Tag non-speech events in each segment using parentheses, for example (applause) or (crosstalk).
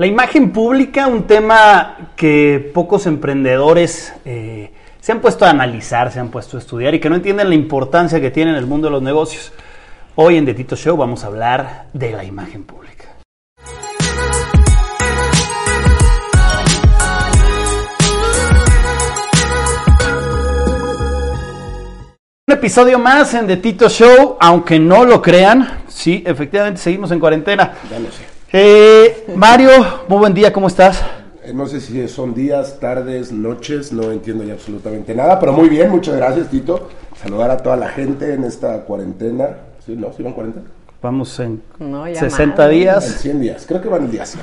La imagen pública, un tema que pocos emprendedores eh, se han puesto a analizar, se han puesto a estudiar y que no entienden la importancia que tiene en el mundo de los negocios. Hoy en The Tito Show vamos a hablar de la imagen pública. Un episodio más en The Tito Show, aunque no lo crean, sí, efectivamente seguimos en cuarentena. Ya lo sé. Eh, Mario, muy buen día, ¿cómo estás? Eh, No sé si son días, tardes, noches, no entiendo ya absolutamente nada, pero muy bien, muchas gracias Tito. Saludar a toda la gente en esta cuarentena. ¿Sí, no? ¿Sí van 40? Vamos en No, ya 60 más. En días. 100 días, creo que van el día 100.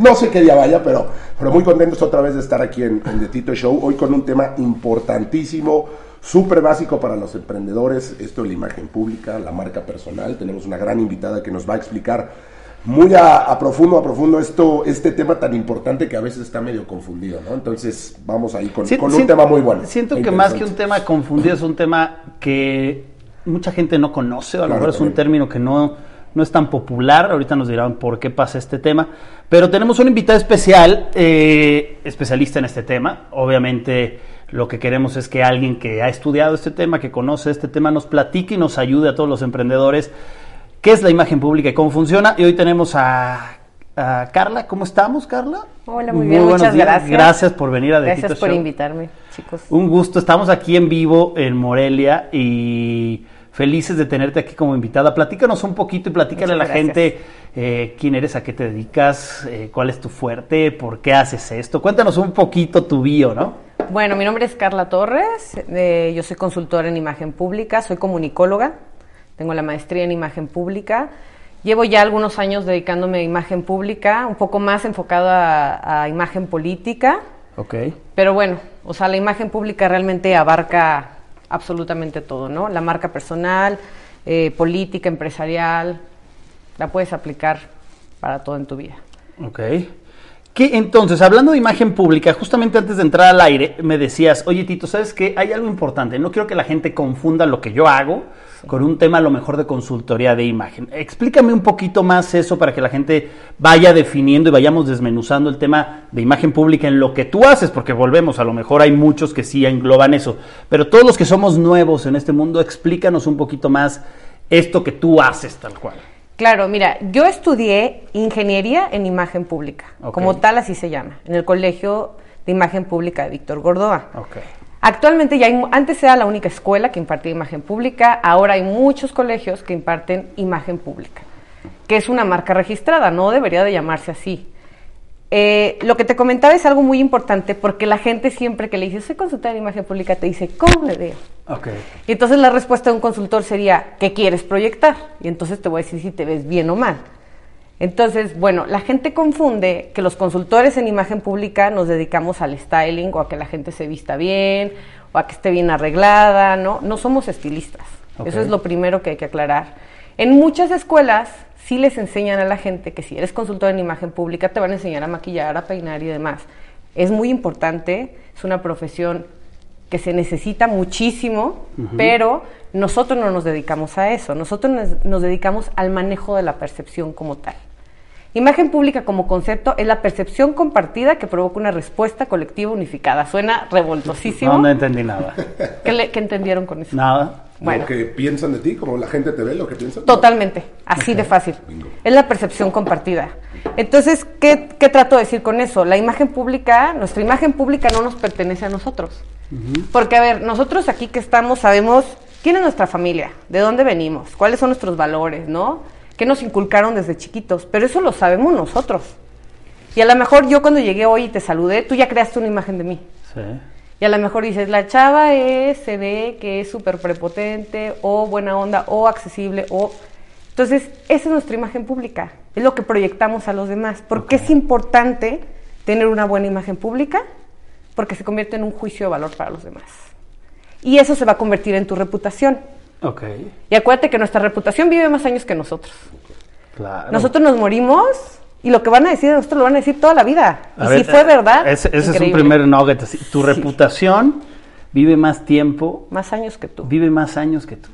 No sé qué día vaya, pero, pero muy contentos otra vez de estar aquí en, en The Tito Show, hoy con un tema importantísimo, súper básico para los emprendedores, esto de la imagen pública, la marca personal. Tenemos una gran invitada que nos va a explicar muy a, a profundo, a profundo esto, este tema tan importante que a veces está medio confundido, ¿no? Entonces vamos ahí con, un tema muy bueno. Siento que más que un tema confundido es un tema que mucha gente no conoce, o a lo Claro, mejor es un término que no, no es tan popular. Ahorita nos dirán por qué pasa este tema. Pero tenemos un invitado especial, eh, especialista en este tema. Obviamente lo que queremos es que alguien que ha estudiado este tema, que conoce este tema, nos platique y nos ayude a todos los emprendedores qué es la imagen pública y cómo funciona. Y hoy tenemos a, a Carla. ¿Cómo estamos, Carla? Hola, muy bien, buenos muchas días. gracias. Gracias por venir a The Gracias Tito por Show. invitarme, chicos. Un gusto, estamos aquí en vivo en Morelia y felices de tenerte aquí como invitada. Platícanos un poquito y platícale a la gracias. gente eh, quién eres, a qué te dedicas, eh, cuál es tu fuerte, por qué haces esto. Cuéntanos un poquito tu bio, ¿no? Bueno, mi nombre es Carla Torres, eh, yo soy consultora en imagen pública, soy comunicóloga, tengo la maestría en imagen pública. Llevo ya algunos años dedicándome a imagen pública, un poco más enfocado a, a imagen política, Ok. pero bueno, o sea, la imagen pública realmente abarca absolutamente todo, ¿no? La marca personal, eh, política, empresarial, la puedes aplicar para todo en tu vida. Ok. ¿Qué, entonces, hablando de imagen pública, justamente antes de entrar al aire, me decías, oye Tito, ¿sabes qué? Hay algo importante. No quiero que la gente confunda lo que yo hago con un tema a lo mejor de consultoría de imagen. Explícame un poquito más eso para que la gente vaya definiendo y vayamos desmenuzando el tema de imagen pública en lo que tú haces, porque volvemos, a lo mejor hay muchos que sí engloban eso. Pero todos los que somos nuevos en este mundo, explícanos un poquito más esto que tú haces tal cual. Claro, mira, yo estudié ingeniería en imagen pública, como tal así se llama, en el Colegio de Imagen Pública de Víctor Gordoa. Actualmente ya hay, antes era la única escuela que impartía imagen pública, ahora hay muchos colegios que imparten imagen pública, que es una marca registrada, no debería de llamarse así. Eh, lo que te comentaba es algo muy importante porque la gente siempre que le dice soy consultora en imagen pública te dice ¿cómo me veo? Ok. Y entonces la respuesta de un consultor sería, ¿qué quieres proyectar? Y entonces te voy a decir si te ves bien o mal. Entonces, bueno, la gente confunde que los consultores en imagen pública nos dedicamos al styling o a que la gente se vista bien o a que esté bien arreglada, ¿no? No somos estilistas. Ok. Eso es lo primero que hay que aclarar. En muchas escuelas sí les enseñan a la gente que si eres consultor en imagen pública te van a enseñar a maquillar, a peinar y demás. Es muy importante, es una profesión que se necesita muchísimo, pero nosotros no nos dedicamos a eso, nosotros nos, nos dedicamos al manejo de la percepción como tal. Imagen pública como concepto es la percepción compartida que provoca una respuesta colectiva unificada. Suena revoltosísimo. No, no entendí nada. ¿Qué, le- qué entendieron con eso? Nada. Bueno. Lo que piensan de ti, como la gente te ve, lo que piensan. Totalmente, así de fácil. Bingo. Es la percepción compartida. Entonces, ¿qué, qué trato de decir con eso? La imagen pública, nuestra imagen pública no nos pertenece a nosotros. Porque, a ver, nosotros aquí que estamos sabemos quién es nuestra familia, de dónde venimos, cuáles son nuestros valores, ¿no? ¿Qué nos inculcaron desde chiquitos? Pero eso lo sabemos nosotros. Y a lo mejor yo cuando llegué hoy y te saludé, tú ya creaste una imagen de mí. Sí. Y a lo mejor dices, la chava es, se ve que es súper prepotente, o buena onda, o accesible, o... Entonces, esa es nuestra imagen pública, es lo que proyectamos a los demás. ¿Por qué es importante tener una buena imagen pública? Porque se convierte en un juicio de valor para los demás. Y eso se va a convertir en tu reputación. Ok. Y acuérdate que nuestra reputación vive más años que nosotros. Claro. Nosotros nos morimos y lo que van a decir de nosotros lo van a decir toda la vida. A y ver, si fue verdad, Ese, ese es un primer nugget. así. Tu Sí. reputación vive más tiempo, Más años que tú. vive más años que tú.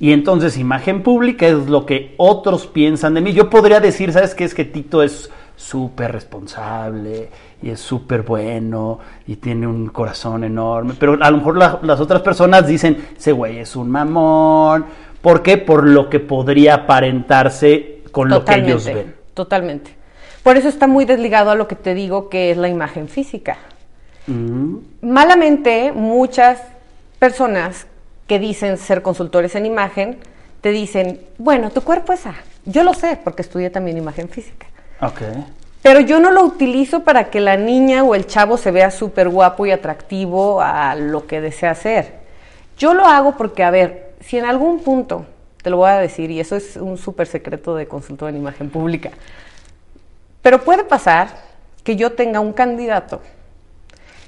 Y entonces, imagen pública es lo que otros piensan de mí. Yo podría decir, ¿sabes qué? Es que Tito es súper responsable y es súper bueno y tiene un corazón enorme. Pero a lo mejor la- las otras personas dicen, ese güey es un mamón. ¿Por qué? Por lo que podría aparentarse con lo que ellos ven. Totalmente. Por eso está muy desligado a lo que te digo que es la imagen física. Mm, Malamente, muchas personas que dicen ser consultores en imagen te dicen, bueno, tu cuerpo es A. Yo lo sé porque estudié también imagen física. ok. Pero yo no lo utilizo para que la niña o el chavo se vea súper guapo y atractivo a lo que desea hacer. Yo lo hago porque, a ver, si en algún punto, te lo voy a decir, y eso es un súper secreto de consultor en imagen pública, pero puede pasar que yo tenga un candidato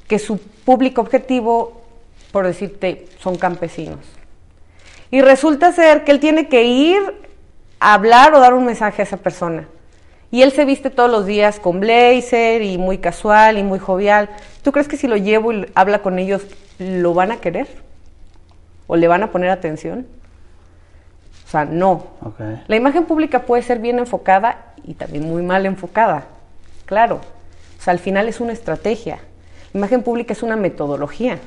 que su público objetivo, por decirte, son campesinos. Y resulta ser que él tiene que ir a hablar o dar un mensaje a esa persona. Y él se viste todos los días con blazer y muy casual y muy jovial. ¿Tú crees que si lo llevo y habla con ellos, lo van a querer? ¿O le van a poner atención? O sea, no. La imagen pública puede ser bien enfocada y también muy mal enfocada. Claro. O sea, al final es una estrategia. Imagen pública es una metodología.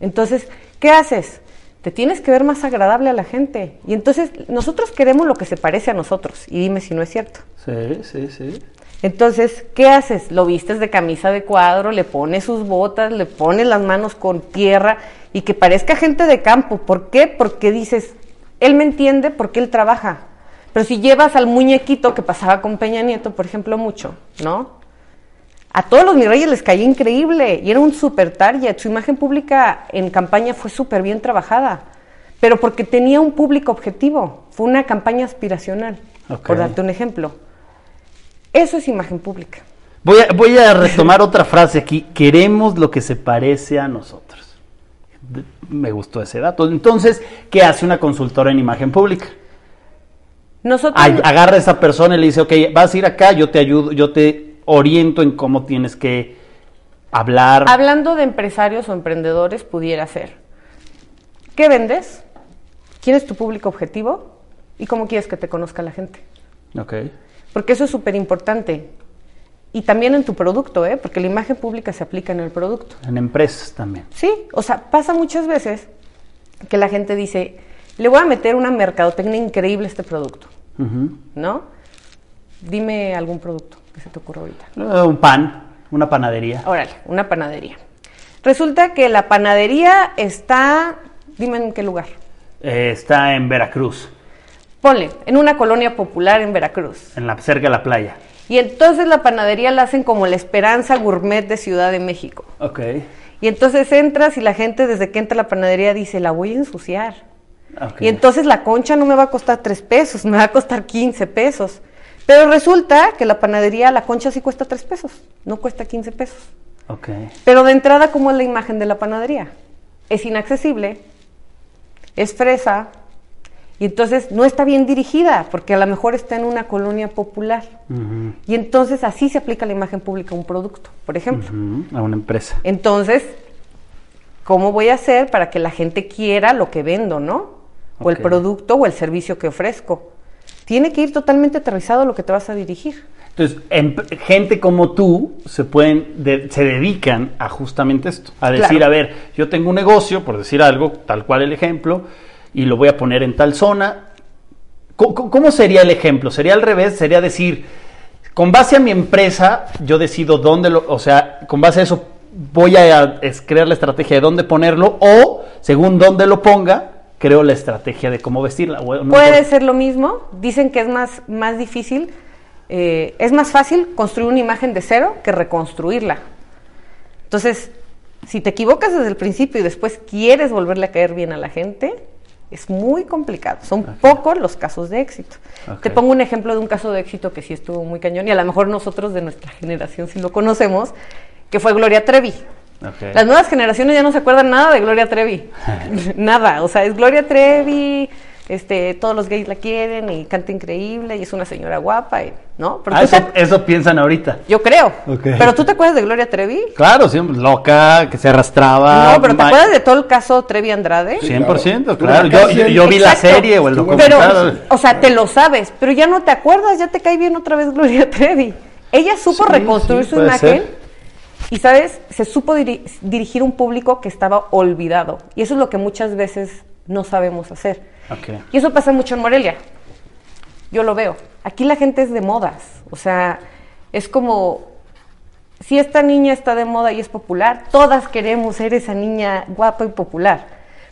Entonces, ¿qué haces? Te tienes que ver más agradable a la gente. Y entonces nosotros queremos lo que se parece a nosotros. Y dime si no es cierto. Sí, sí, sí. Entonces, ¿qué haces? Lo vistes de camisa de cuadro, le pones sus botas, le pones las manos con tierra y que parezca gente de campo. ¿Por qué? Porque dices, él me entiende porque él trabaja. Pero si llevas al muñequito que pasaba con Peña Nieto, por ejemplo, mucho, ¿no? A todos los mis reyes les caía increíble y era un super target. Su imagen pública en campaña fue súper bien trabajada, pero porque tenía un público objetivo. Fue una campaña aspiracional, por darte un ejemplo. Eso es imagen pública. Voy a, voy a retomar otra frase aquí. Queremos lo que se parece a nosotros. Me gustó ese dato. Entonces, ¿qué hace una consultora en imagen pública? Nosotros, agarra a esa persona y le dice, ok, vas a ir acá, yo te ayudo, yo te oriento en cómo tienes que hablar. hablando de empresarios o emprendedores, pudiera ser. ¿Qué vendes? ¿Quién es tu público objetivo? ¿Y cómo quieres que te conozca la gente? Ok. Porque eso es súper importante. Y también en tu producto, ¿eh? porque la imagen pública se aplica en el producto. En empresas también. Sí, o sea, pasa muchas veces que la gente dice, le voy a meter una mercadotecnia increíble a este producto. ¿no? Dime algún producto que se te ocurra ahorita. Eh, Un pan, una panadería. Órale, una panadería. Resulta que la panadería está, dime en qué lugar. Eh, está en Veracruz, Ponle, en una colonia popular en Veracruz. en la, cerca de la playa. Y entonces la panadería la hacen como la Esperanza Gourmet de Ciudad de México. Ok. Y entonces entras y la gente desde que entra a la panadería dice, la voy a ensuciar. ok. Y entonces la concha no me va a costar 3 pesos, me va a costar 15 pesos. Pero resulta que la panadería, la concha sí cuesta 3 pesos, no cuesta 15 pesos. Ok. Pero de entrada, ¿cómo es la imagen de la panadería? Es inaccesible, es fresa, y entonces no está bien dirigida, porque a lo mejor está en una colonia popular. Y entonces así se aplica la imagen pública a un producto, por ejemplo. A una empresa. Entonces, ¿cómo voy a hacer para que la gente quiera lo que vendo, no? O el producto o el servicio que ofrezco. Tiene que ir totalmente aterrizado a lo que te vas a dirigir. Entonces, em- gente como tú se pueden, de- se dedican a justamente esto, a decir, Claro. a ver, yo tengo un negocio, por decir algo, tal cual el ejemplo, y lo voy a poner en tal zona. ¿Cómo, sería el ejemplo? Sería al revés, sería decir, con base a mi empresa, yo decido dónde lo, o sea, con base a eso voy a crear la estrategia de dónde ponerlo, o según dónde lo ponga, creo la estrategia de cómo vestirla. no Puede ser lo mismo. Dicen que es más, más difícil, eh, es más fácil construir una imagen de cero que reconstruirla. Entonces, si te equivocas desde el principio y después quieres volverle a caer bien a la gente, es muy complicado. Son pocos los casos de éxito. Te pongo un ejemplo de un caso de éxito que sí estuvo muy cañón y a lo mejor nosotros de nuestra generación sí lo conocemos, que fue Gloria Trevi. Las nuevas generaciones ya no se acuerdan nada de Gloria Trevi. (laughs) nada. O sea, es Gloria Trevi, este, todos los gays la quieren y canta increíble y es una señora guapa, y- ¿no? Pero Ah, eso, te- eso piensan ahorita. yo creo. Pero tú te acuerdas de Gloria Trevi? Claro, siempre loca, que se arrastraba. no, pero ¿te acuerdas de todo el caso Trevi Andrade? 100%, Estuvo claro. en Yo, vi la serie o el en Pero, documental. o sea, te lo sabes, pero ya no te acuerdas, ya te cae bien otra vez Gloria Trevi. Ella supo Sí, reconstruir sí, su imagen ser. y, ¿sabes? Se supo diri- dirigir un público que estaba olvidado. Y eso es lo que muchas veces no sabemos hacer. Y eso pasa mucho en Morelia. Yo lo veo. Aquí la gente es de modas. O sea, es como, si esta niña está de moda y es popular, todas queremos ser esa niña guapa y popular.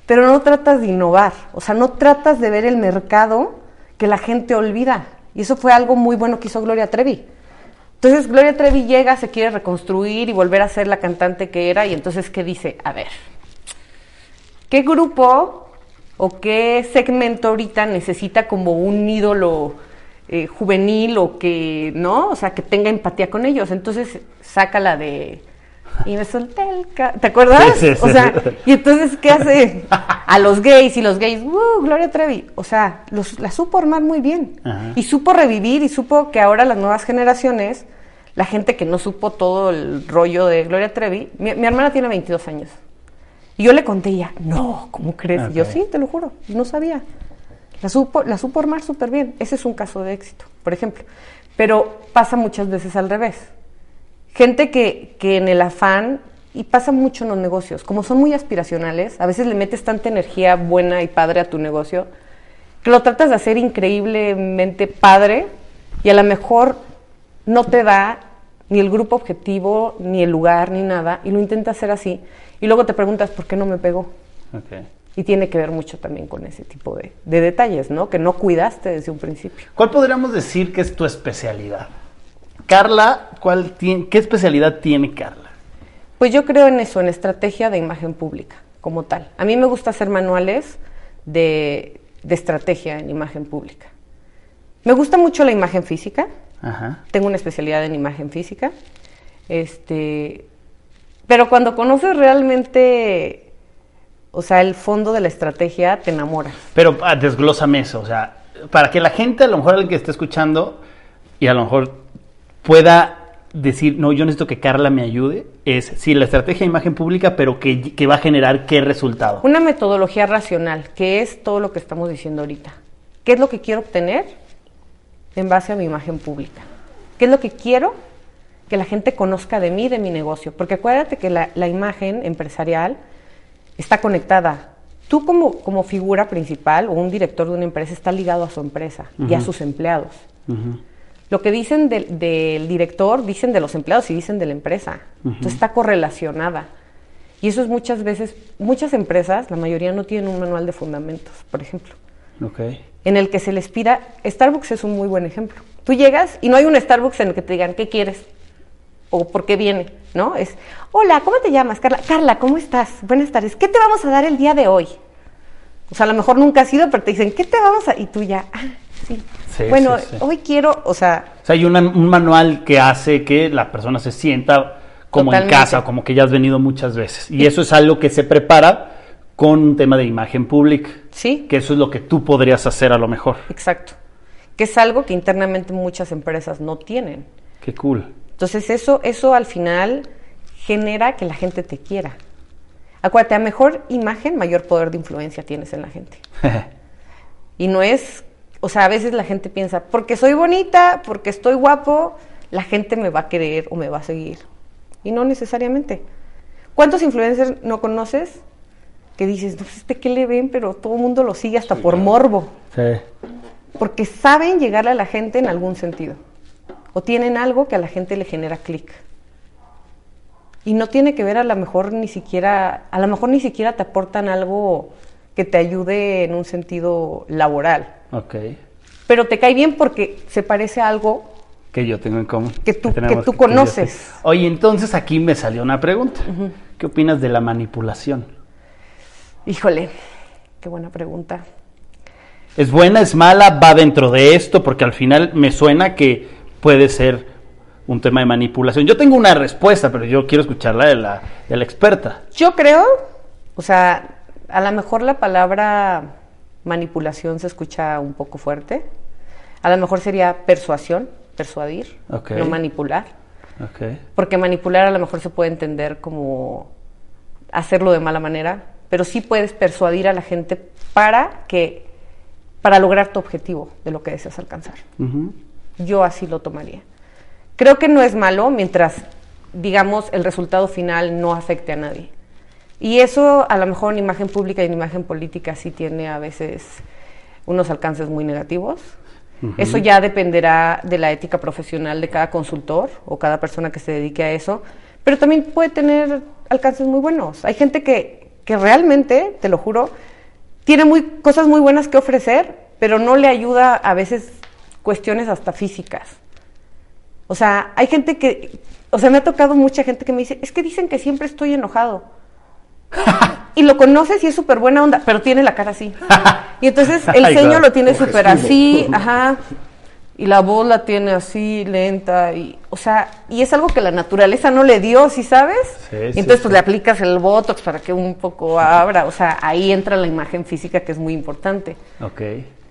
Pero no tratas de innovar. O sea, no tratas de ver el mercado que la gente olvida. Y eso fue algo muy bueno que hizo Gloria Trevi. Entonces Gloria Trevi llega, se quiere reconstruir y volver a ser la cantante que era. Y entonces, ¿qué dice? A ver, ¿qué grupo o qué segmento ahorita necesita como un ídolo eh, juvenil o que, ¿no? O sea, que tenga empatía con ellos. Entonces saca la de... Y me solté el... ca-". ¿Te acuerdas? Sí, sí, sí. O sea, y entonces, ¿qué hace? A los gays y los gays, ¡uh! Gloria Trevi. O sea, los, la supo armar muy bien. Ajá. Y supo revivir y supo que ahora las nuevas generaciones, la gente que no supo todo el rollo de Gloria Trevi, mi, mi hermana tiene 22 años. Y yo le conté y ella, no, ¿cómo crees? Yo, sí, te lo juro, no sabía. La supo, la supo armar súper bien. Ese es un caso de éxito, por ejemplo. Pero pasa muchas veces al revés. Gente que, que en el afán, y pasa mucho en los negocios, como son muy aspiracionales, a veces le metes tanta energía buena y padre a tu negocio, que lo tratas de hacer increíblemente padre y a lo mejor no te da ni el grupo objetivo, ni el lugar, ni nada, y lo intentas hacer así, y luego te preguntas por qué no me pegó. Ok. Y tiene que ver mucho también con ese tipo de, de detalles, ¿no? Que no cuidaste desde un principio. ¿Cuál podríamos decir que es tu especialidad? Carla, ¿cuál tiene, ¿qué especialidad tiene Carla? Pues yo creo en eso, en estrategia de imagen pública, como tal. A mí me gusta hacer manuales de, de estrategia en imagen pública. Me gusta mucho la imagen física, Ajá. tengo una especialidad en imagen física, este, pero cuando conoces realmente, o sea, el fondo de la estrategia, te enamoras. Pero ah, desglósame eso, o sea, para que la gente, a lo mejor alguien que esté escuchando, y a lo mejor pueda decir, no, yo necesito que Carla me ayude, es sí, la estrategia de imagen pública, pero que, que va a generar qué resultado. Una metodología racional, que es todo lo que estamos diciendo ahorita. ¿Qué es lo que quiero obtener en base a mi imagen pública? ¿Qué es lo que quiero que la gente conozca de mí, de mi negocio? Porque acuérdate que la, la imagen empresarial está conectada. Tú como, como figura principal o un director de una empresa está ligado a su empresa y a sus empleados. Lo que dicen del, del director, dicen de los empleados y dicen de la empresa. Entonces está correlacionada. Y eso es muchas veces, muchas empresas, la mayoría no tienen un manual de fundamentos, por ejemplo, Ok. en el que se les pida, Starbucks es un muy buen ejemplo. Tú llegas y no hay un Starbucks en el que te digan, ¿qué quieres? O ¿por qué viene? ¿No? Es, hola, ¿cómo te llamas, Carla? Carla, ¿cómo estás? Buenas tardes. ¿Qué te vamos a dar el día de hoy? O sea, a lo mejor nunca has ido, pero te dicen, ¿qué te vamos a...? Y tú ya, ah, sí. Sí, bueno, sí, sí. hoy quiero, o sea, O sea, hay una- un manual que hace que la persona se sienta como Totalmente. en casa, como que ya has venido muchas veces. Y eso es algo que se prepara con un tema de imagen pública. sí, Que eso es lo que tú podrías hacer a lo mejor. exacto. Que es algo que internamente muchas empresas no tienen. Qué cool. Entonces eso, eso al final genera que la gente te quiera. Acuérdate, a mejor imagen, mayor poder de influencia tienes en la gente. (laughs) Y no es, o sea, a veces la gente piensa, porque soy bonita, porque estoy guapo, la gente me va a querer o me va a seguir. Y no necesariamente. ¿Cuántos influencers no conoces que dices, no sé este qué le ven, pero todo el mundo lo sigue hasta por morbo? sí. Porque saben llegarle a la gente en algún sentido. O tienen algo que a la gente le genera clic. Y no tiene que ver a lo mejor ni siquiera, a lo mejor ni siquiera te aportan algo que te ayude en un sentido laboral. Ok. Pero te cae bien porque se parece a algo Que yo tengo en común. Que tú- que tú conoces. Oye, entonces aquí me salió una pregunta. ¿Qué opinas de la manipulación? Híjole, qué buena pregunta. ¿Es buena, es mala? ¿Va dentro de esto? Porque al final me suena que puede ser un tema de manipulación. Yo tengo una respuesta, pero yo quiero escucharla de la, de la experta. Yo creo, o sea, a lo mejor la palabra manipulación se escucha un poco fuerte. A lo mejor sería persuasión, persuadir, no manipular. Porque manipular a lo mejor se puede entender como hacerlo de mala manera, pero sí puedes persuadir a la gente para que para lograr tu objetivo de lo que deseas alcanzar. Yo así lo tomaría. Creo que no es malo mientras, digamos, el resultado final no afecte a nadie. Y eso a lo mejor en imagen pública y en imagen política sí tiene a veces unos alcances muy negativos. Eso ya dependerá de la ética profesional de cada consultor o cada persona que se dedique a eso, pero también puede tener alcances muy buenos. Hay gente que, que realmente, te lo juro, tiene muy, cosas muy buenas que ofrecer, pero no le ayuda a veces cuestiones hasta físicas. O sea, hay gente que, o sea, me ha tocado mucha gente que me dice, es que dicen que siempre estoy enojado. (laughs) y lo conoces y es súper buena onda, pero tiene la cara así. Y entonces (laughs) el ceño lo tiene súper así, (laughs) ajá. Y la voz la tiene así, lenta, y, o sea, y es algo que la naturaleza no le dio, ¿sí sabes? Sí, y sí, entonces pues sí. le aplicas el botox para que un poco abra, o sea, ahí entra la imagen física que es muy importante. Ok.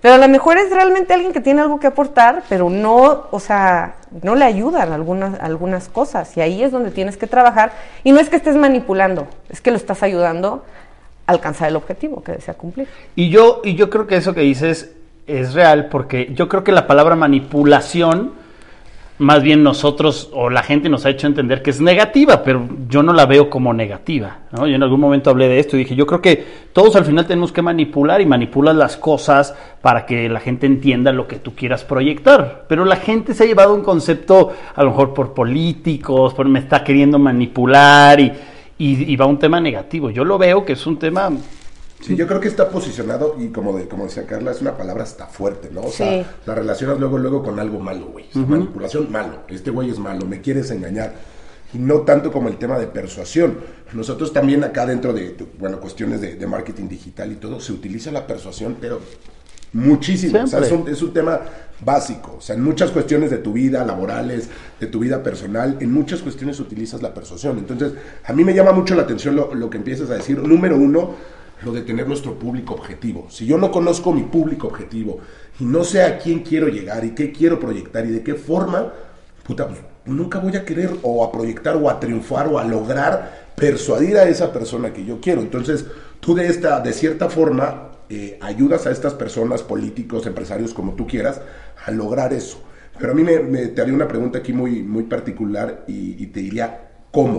Pero a lo mejor es realmente alguien que tiene algo que aportar, pero no, o sea, no le ayudan algunas, algunas cosas. Y ahí es donde tienes que trabajar. Y no es que estés manipulando, es que lo estás ayudando a alcanzar el objetivo que desea cumplir. Y yo, y yo creo que eso que dices es real, porque yo creo que la palabra manipulación, más bien nosotros o la gente nos ha hecho entender que es negativa, pero yo no la veo como negativa. ¿no? Yo en algún momento hablé de esto y dije, yo creo que todos al final tenemos que manipular y manipulas las cosas para que la gente entienda lo que tú quieras proyectar. Pero la gente se ha llevado un concepto, a lo mejor por políticos, por me está queriendo manipular y, y, y va un tema negativo. Yo lo veo que es un tema Sí, yo creo que está posicionado y como, de, como decía Carla, es una palabra hasta fuerte, ¿no? O sea, Sí. la relacionas luego, luego con algo malo, güey. O sea, Manipulación, malo. Este güey es malo, me quieres engañar. Y no tanto como el tema de persuasión. Nosotros también acá dentro de, de, bueno, cuestiones de, de marketing digital y todo, se utiliza la persuasión, pero muchísimo. O sea, es un, es un tema básico. O sea, en muchas cuestiones de tu vida, laborales, de tu vida personal, en muchas cuestiones utilizas la persuasión. Entonces, a mí me llama mucho la atención lo, lo que empiezas a decir. Número uno, lo de tener nuestro público objetivo. Si yo no conozco mi público objetivo y no sé a quién quiero llegar y qué quiero proyectar y de qué forma, puta, pues nunca voy a querer o a proyectar o a triunfar o a lograr persuadir a esa persona que yo quiero. Entonces, tú de esta, de cierta forma, eh, ayudas a estas personas, políticos, empresarios, como tú quieras, a lograr eso. Pero a mí me, me- te haría una pregunta aquí muy, muy particular y, y te diría, ¿cómo?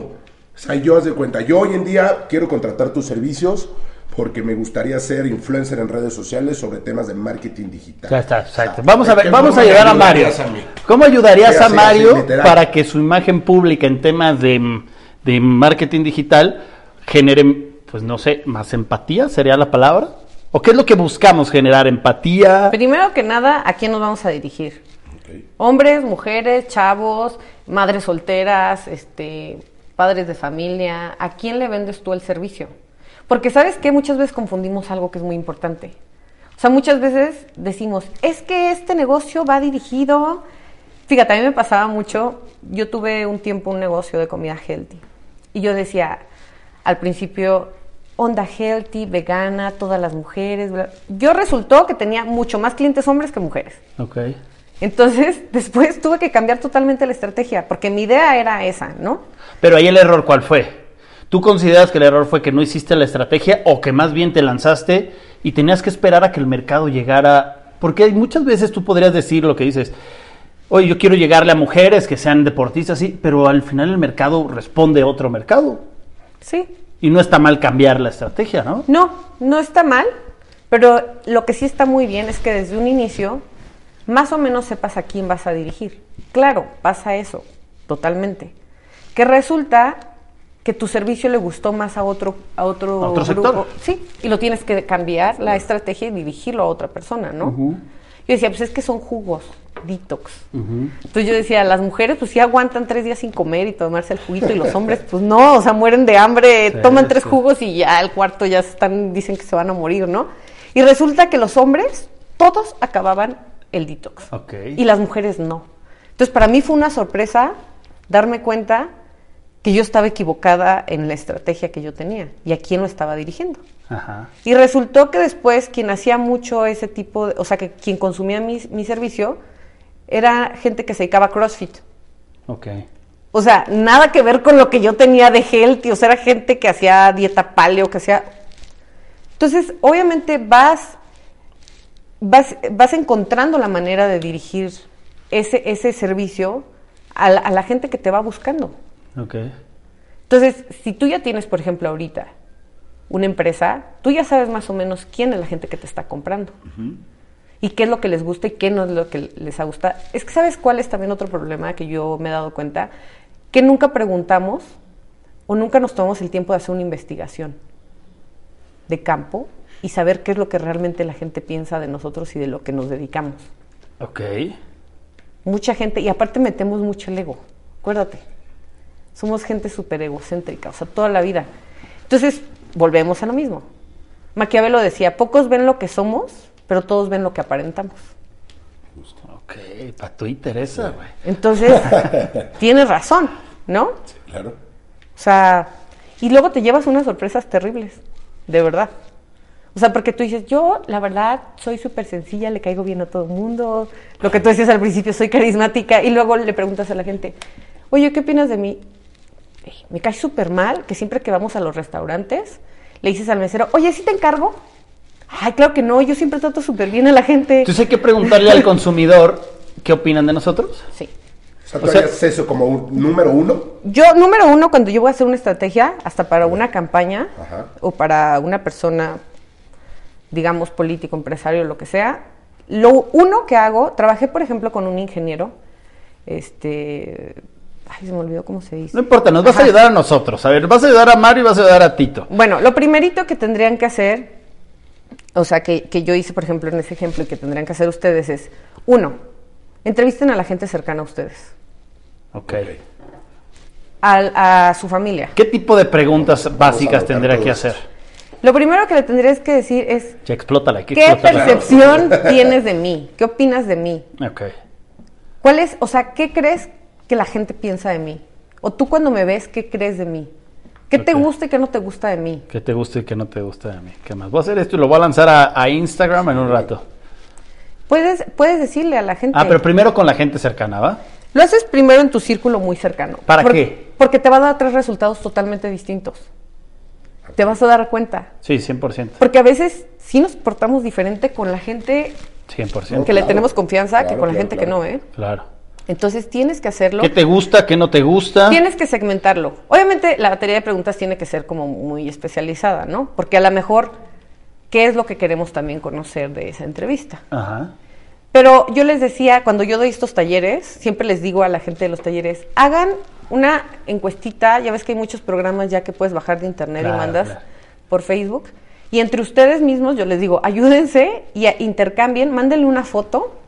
O sea, yo haz de cuenta, yo hoy en día quiero contratar tus servicios porque me gustaría ser influencer en redes sociales sobre temas de marketing digital. Ya está, O sea, exacto. Vamos a ¿de ver, vamos a ayudar a Mario. a? ¿Cómo ayudarías Sí, a Mario así, para que su imagen pública en temas de, de marketing digital genere, pues no sé, más empatía sería la palabra? ¿O qué es lo que buscamos generar? ¿Empatía? Primero que nada, ¿a quién nos vamos a dirigir? Hombres, mujeres, chavos, madres solteras, este, padres de familia, ¿a quién le vendes tú el servicio? Porque sabes que muchas veces confundimos algo que es muy importante. O sea, muchas veces decimos, es que este negocio va dirigido. Fíjate, a mí me pasaba mucho, yo tuve un tiempo un negocio de comida healthy. Y yo decía, al principio, onda healthy, vegana, todas las mujeres. bla". Yo resultó que tenía mucho más clientes hombres que mujeres. Ok. Entonces, (laughs) después tuve que cambiar totalmente la estrategia, porque mi idea era esa, ¿no? Pero ahí el error, ¿cuál fue? ¿Tú consideras que el error fue que no hiciste la estrategia o que más bien te lanzaste y tenías que esperar a que el mercado llegara? Porque muchas veces tú podrías decir lo que dices, oye, yo quiero llegarle a mujeres que sean deportistas, sí, pero al final el mercado responde a otro mercado. Sí. Y no está mal cambiar la estrategia, ¿no? No, no está mal, pero lo que sí está muy bien es que desde un inicio más o menos sepas a quién vas a dirigir. Claro, pasa eso, totalmente. Que resulta que tu servicio le gustó más a otro a otro, A otro grupo. sector. Sí, y lo tienes que cambiar la estrategia y dirigirlo a otra persona, ¿no? Yo decía, pues es que son jugos, detox. Entonces yo decía, las mujeres pues sí aguantan tres días sin comer y tomarse el juguito y los hombres pues no, o sea, mueren de hambre, Sí, toman tres sí. jugos y ya el cuarto ya están, dicen que se van a morir, ¿no? Y resulta que los hombres, todos acababan el detox. Y las mujeres no. Entonces para mí fue una sorpresa darme cuenta que yo estaba equivocada en la estrategia que yo tenía y a quién lo estaba dirigiendo. Ajá. Y resultó que después quien hacía mucho ese tipo, de, o sea, que quien consumía mi, mi servicio era gente que se dedicaba a CrossFit. Ok. O sea, nada que ver con lo que yo tenía de healthy, o sea, era gente que hacía dieta paleo, que hacía... Entonces, obviamente vas, vas, vas encontrando la manera de dirigir ese, ese servicio a la, a la gente que te va buscando. Ok. Entonces, si tú ya tienes, por ejemplo, ahorita una empresa, tú ya sabes más o menos quién es la gente que te está comprando. Y qué es lo que les gusta y qué no es lo que les gusta. Es que sabes cuál es también otro problema que yo me he dado cuenta, que nunca preguntamos o nunca nos tomamos el tiempo de hacer una investigación de campo y saber qué es lo que realmente la gente piensa de nosotros y de lo que nos dedicamos. Ok. Mucha gente, y aparte metemos mucho el ego, acuérdate. Somos gente súper egocéntrica, o sea, toda la vida. Entonces, volvemos a lo mismo. Maquiavelo decía, pocos ven lo que somos, pero todos ven lo que aparentamos. Ok, para Twitter esa, güey. Entonces, (laughs) tienes razón, ¿no? Sí, claro. O sea, y luego te llevas unas sorpresas terribles, de verdad. O sea, porque tú dices, yo, la verdad, soy súper sencilla, le caigo bien a todo el mundo. Lo que tú decías al principio, soy carismática. Y luego le preguntas a la gente, oye, ¿qué opinas de mí? "Ey, Me cae súper mal que siempre que vamos a los restaurantes, le dices al mesero, oye, ¿sí te encargo? Ay, claro que no, yo siempre trato súper bien a la gente. Entonces hay que preguntarle al consumidor qué opinan de nosotros. Sí. O sea, O tú sea- harías eso como un número uno. Yo, número uno, cuando yo voy a hacer una estrategia, hasta para una campaña Ajá. o para una persona, digamos, político, empresario, lo que sea, lo uno que hago, trabajé, por ejemplo, con un ingeniero, este, ay, se me olvidó cómo se dice. No importa, nos vas a ayudar a nosotros. A ver, vas a ayudar a Mario y vas a ayudar a Tito. Bueno, lo primerito que tendrían que hacer, o sea, que, que yo hice, por ejemplo, en ese ejemplo y que tendrían que hacer ustedes es, uno, entrevisten a la gente cercana a ustedes, Ok. al- a su familia. ¿Qué tipo de preguntas básicas tendría que hacer? Lo primero que le tendrías que decir es, Ya explótala, ¿qué explótala. percepción tienes de mí? ¿Qué opinas de mí? Ok. ¿Cuál es, o sea, qué crees que la gente piensa de mí? O tú cuando me ves, ¿qué crees de mí? ¿Qué te gusta y qué no te gusta de mí? ¿Qué te gusta y qué no te gusta de mí? ¿Qué más? Voy a hacer esto y lo voy a lanzar a, a Instagram en un rato. Puedes, puedes decirle a la gente. Ah, pero primero con la gente cercana, ¿va? Lo haces primero en tu círculo muy cercano. ¿Para Por- qué? Porque te va a dar tres resultados totalmente distintos. Te vas a dar cuenta. Sí, 100%. Porque a veces sí nos portamos diferente con la gente 100%. que le tenemos confianza que Claro, con la claro, gente claro. que no, ¿eh? Claro. Entonces tienes que hacerlo. ¿Qué te gusta? ¿Qué no te gusta? Tienes que segmentarlo. Obviamente la batería de preguntas tiene que ser como muy especializada, ¿no? Porque a lo mejor, ¿qué es lo que queremos también conocer de esa entrevista? Ajá. Pero yo les decía, cuando yo doy estos talleres, siempre les digo a la gente de los talleres, hagan una encuestita, ya ves que hay muchos programas ya que puedes bajar de internet Claro, y mandas claro. por Facebook. Y entre ustedes mismos, yo les digo, ayúdense y intercambien, mándenle una foto,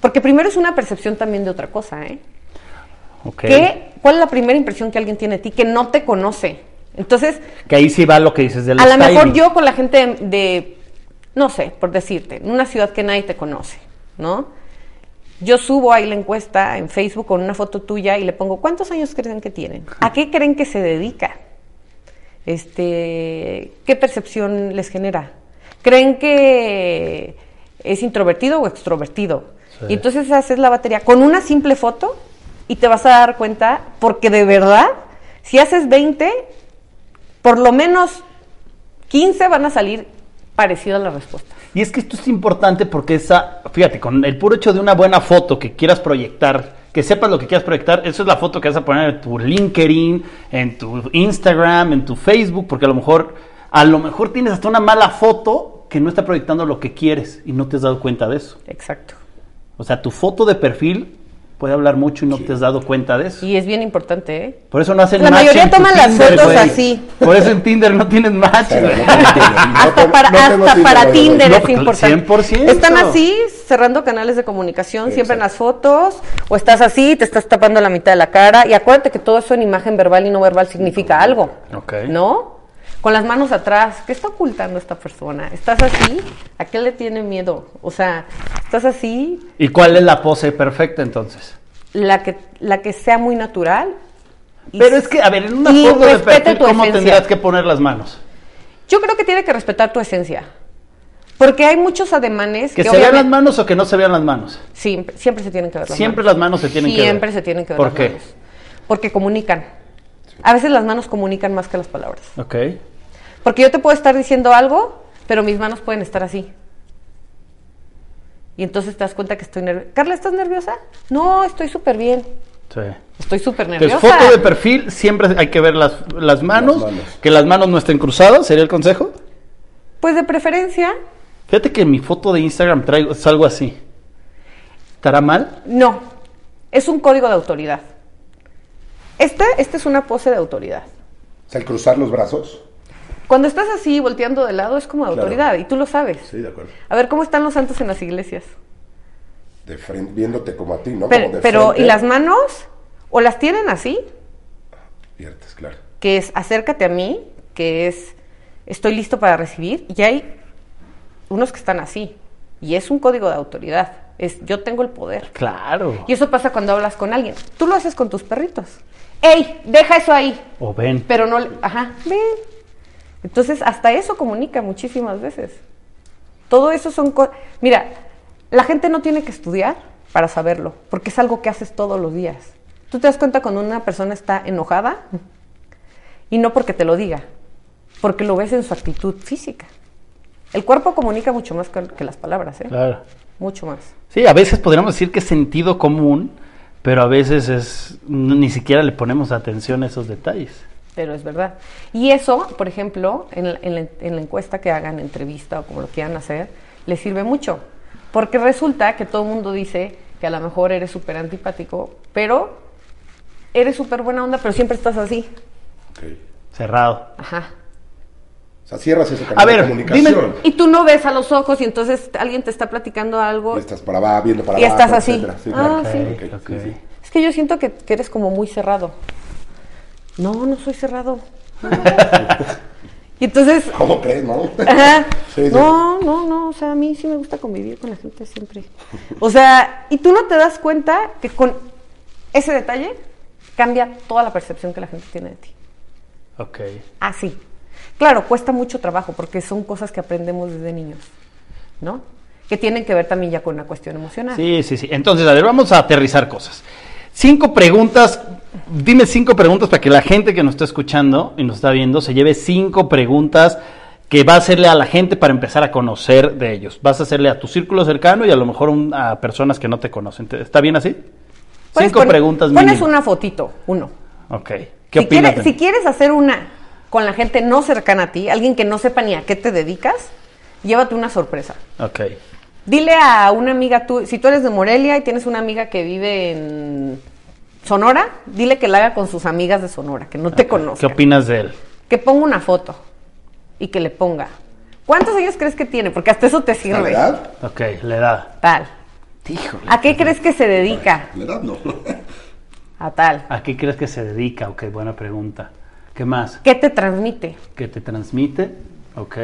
porque primero es una percepción también de otra cosa, ¿eh? Ok. ¿Qué- ¿Cuál es la primera impresión que alguien tiene de ti que no te conoce? Entonces, Que ahí sí va lo que dices del a lo mejor yo con la gente de, de, no sé, por decirte, en una ciudad que nadie te conoce, ¿no? Yo subo ahí la encuesta en Facebook con una foto tuya y le pongo, ¿cuántos años creen que tienen? ¿A qué creen que se dedica? Este, ¿Qué percepción les genera? ¿Creen que es introvertido o extrovertido? Sí. Y entonces haces la batería con una simple foto y te vas a dar cuenta, porque de verdad, si haces 20, por lo menos 15 van a salir parecidas las respuestas. Y es que esto es importante porque esa, fíjate, con el puro hecho de una buena foto que quieras proyectar, que sepas lo que quieras proyectar, eso es la foto que vas a poner en tu LinkedIn, en tu Instagram, en tu Facebook, porque a lo mejor, a lo mejor tienes hasta una mala foto que no está proyectando lo que quieres y no te has dado cuenta de eso. Exacto. O sea, tu foto de perfil puede hablar mucho y no te has dado cuenta de eso. Y es bien importante, ¿eh? Por eso no hacen La match mayoría toman las Tinder, fotos güey. así. Por eso en Tinder no tienes match, Pero güey. no tengo Tinder. No hasta para, hasta para Tinder verdad. No, es importante. 100%. Están así, cerrando canales de comunicación, siempre en las fotos, o estás así, te estás tapando la mitad de la cara, y acuérdate que todo eso en imagen verbal y no verbal significa algo. Ok. ¿No? Con las manos atrás, ¿qué está ocultando esta persona? ¿Estás así? ¿A qué le tiene miedo? O sea, ¿estás así? ¿Y cuál es la pose perfecta entonces? La que, la que sea muy natural. Pero es que, a ver, en una foto de perfil, ¿cómo esencia. tendrías que poner las manos? Yo creo que tiene que respetar tu esencia. Porque hay muchos ademanes ¿Que que, se vean las manos o que no se vean las manos? Siempre, siempre se tienen que ver las Siempre manos. las manos se tienen que ver. Siempre se tienen que ver ¿Por las qué? manos. Porque comunican. A veces las manos comunican más que las palabras. Ok. Porque yo te puedo estar diciendo algo, pero mis manos pueden estar así. Y entonces te das cuenta que estoy nerviosa. Carla, ¿estás nerviosa? No, estoy súper bien. Sí. Estoy súper Entonces, nerviosa. foto de perfil, siempre hay que ver las, las manos, Las manos. que las manos no estén cruzadas, sería el consejo. Pues de preferencia, Fíjate que en mi foto de Instagram traigo es algo así. ¿Estará mal? no. Es un código de autoridad. Este, este es una pose de autoridad. O sea, el cruzar los brazos. Cuando estás así volteando de lado es como de Claro. autoridad y tú lo sabes. Sí, de acuerdo. A ver, ¿cómo están los santos en las iglesias? De frente, viéndote como a ti, ¿no? Pero, como de pero, ¿y las manos? ¿O las tienen así? Abiertas, claro. Que es acércate a mí, que es estoy listo para recibir. Y hay unos que están así. Y es un código de autoridad. Es yo tengo el poder. Claro. Y eso pasa cuando hablas con alguien. Tú lo haces con tus perritos. ¡Ey! Deja eso ahí. O ven. Pero no, le- ajá, ven. Entonces, hasta eso comunica muchísimas veces. Todo eso son cosas. Mira, la gente no tiene que estudiar para saberlo, porque es algo que haces todos los días. Tú te das cuenta cuando una persona está enojada y no porque te lo diga, porque lo ves en su actitud física. El cuerpo comunica mucho más que, las palabras, ¿eh? Claro. Mucho más. Sí, a veces podríamos decir que es sentido común, pero a veces es ni siquiera le ponemos atención a esos detalles. Pero es verdad. Y eso, por ejemplo, en la, en la- en la encuesta que hagan, entrevista o como lo quieran hacer, les sirve mucho. Porque resulta que todo el mundo dice que a lo mejor eres súper antipático, pero eres súper buena onda, pero siempre estás así. Cerrado. Ajá. O sea, cierras ese A canal ver, de comunicación. dime- Y tú no ves a los ojos y entonces alguien te está platicando algo. Y Estás para abajo, viendo para Y abajo, estás así. Sí, Ah, claro. sí. Sí. Es que yo siento que, que eres como muy cerrado. No, no soy cerrado. (laughs) y entonces ¿Cómo crees, no? (laughs) Ajá. (laughs) Sí, sí. No, no, no, o sea, a mí sí me gusta convivir con la gente siempre. O sea, y tú no te das cuenta que con ese detalle cambia toda la percepción que la gente tiene de ti. Ok. Así. Claro, cuesta mucho trabajo porque son cosas que aprendemos desde niños, ¿no? Que tienen que ver también ya con una cuestión emocional. Sí, sí, sí. Entonces, a ver, vamos a aterrizar cosas. Cinco preguntas. Dime cinco preguntas para que la gente que nos está escuchando y nos está viendo se lleve cinco preguntas que va a hacerle a la gente para empezar a conocer de ellos. Vas a hacerle a tu círculo cercano y a lo mejor un- a personas que no te conocen. ¿Te- ¿Está bien así? Cinco pon- preguntas Pones mínimo. una fotito, uno. Ok. ¿Qué si, opinas? quieres, si quieres hacer una con la gente no cercana a ti, alguien que no sepa ni a qué te dedicas, llévate una sorpresa. Ok. Dile a una amiga, tú, si tú eres de Morelia y tienes una amiga que vive en Sonora, dile que la haga con sus amigas de Sonora, que no te ¿Qué conozca. opinas de él? Que ponga una foto y que le ponga. ¿Cuántos años crees que tiene? Porque hasta eso te ¿La sirve. edad? Ok, la edad. Tal. Híjole. ¿A qué crees que se dedica? La edad no. A tal. ¿A qué crees que se dedica? Ok, buena pregunta. ¿Qué más? ¿Qué te transmite? ¿Qué te transmite? Ok.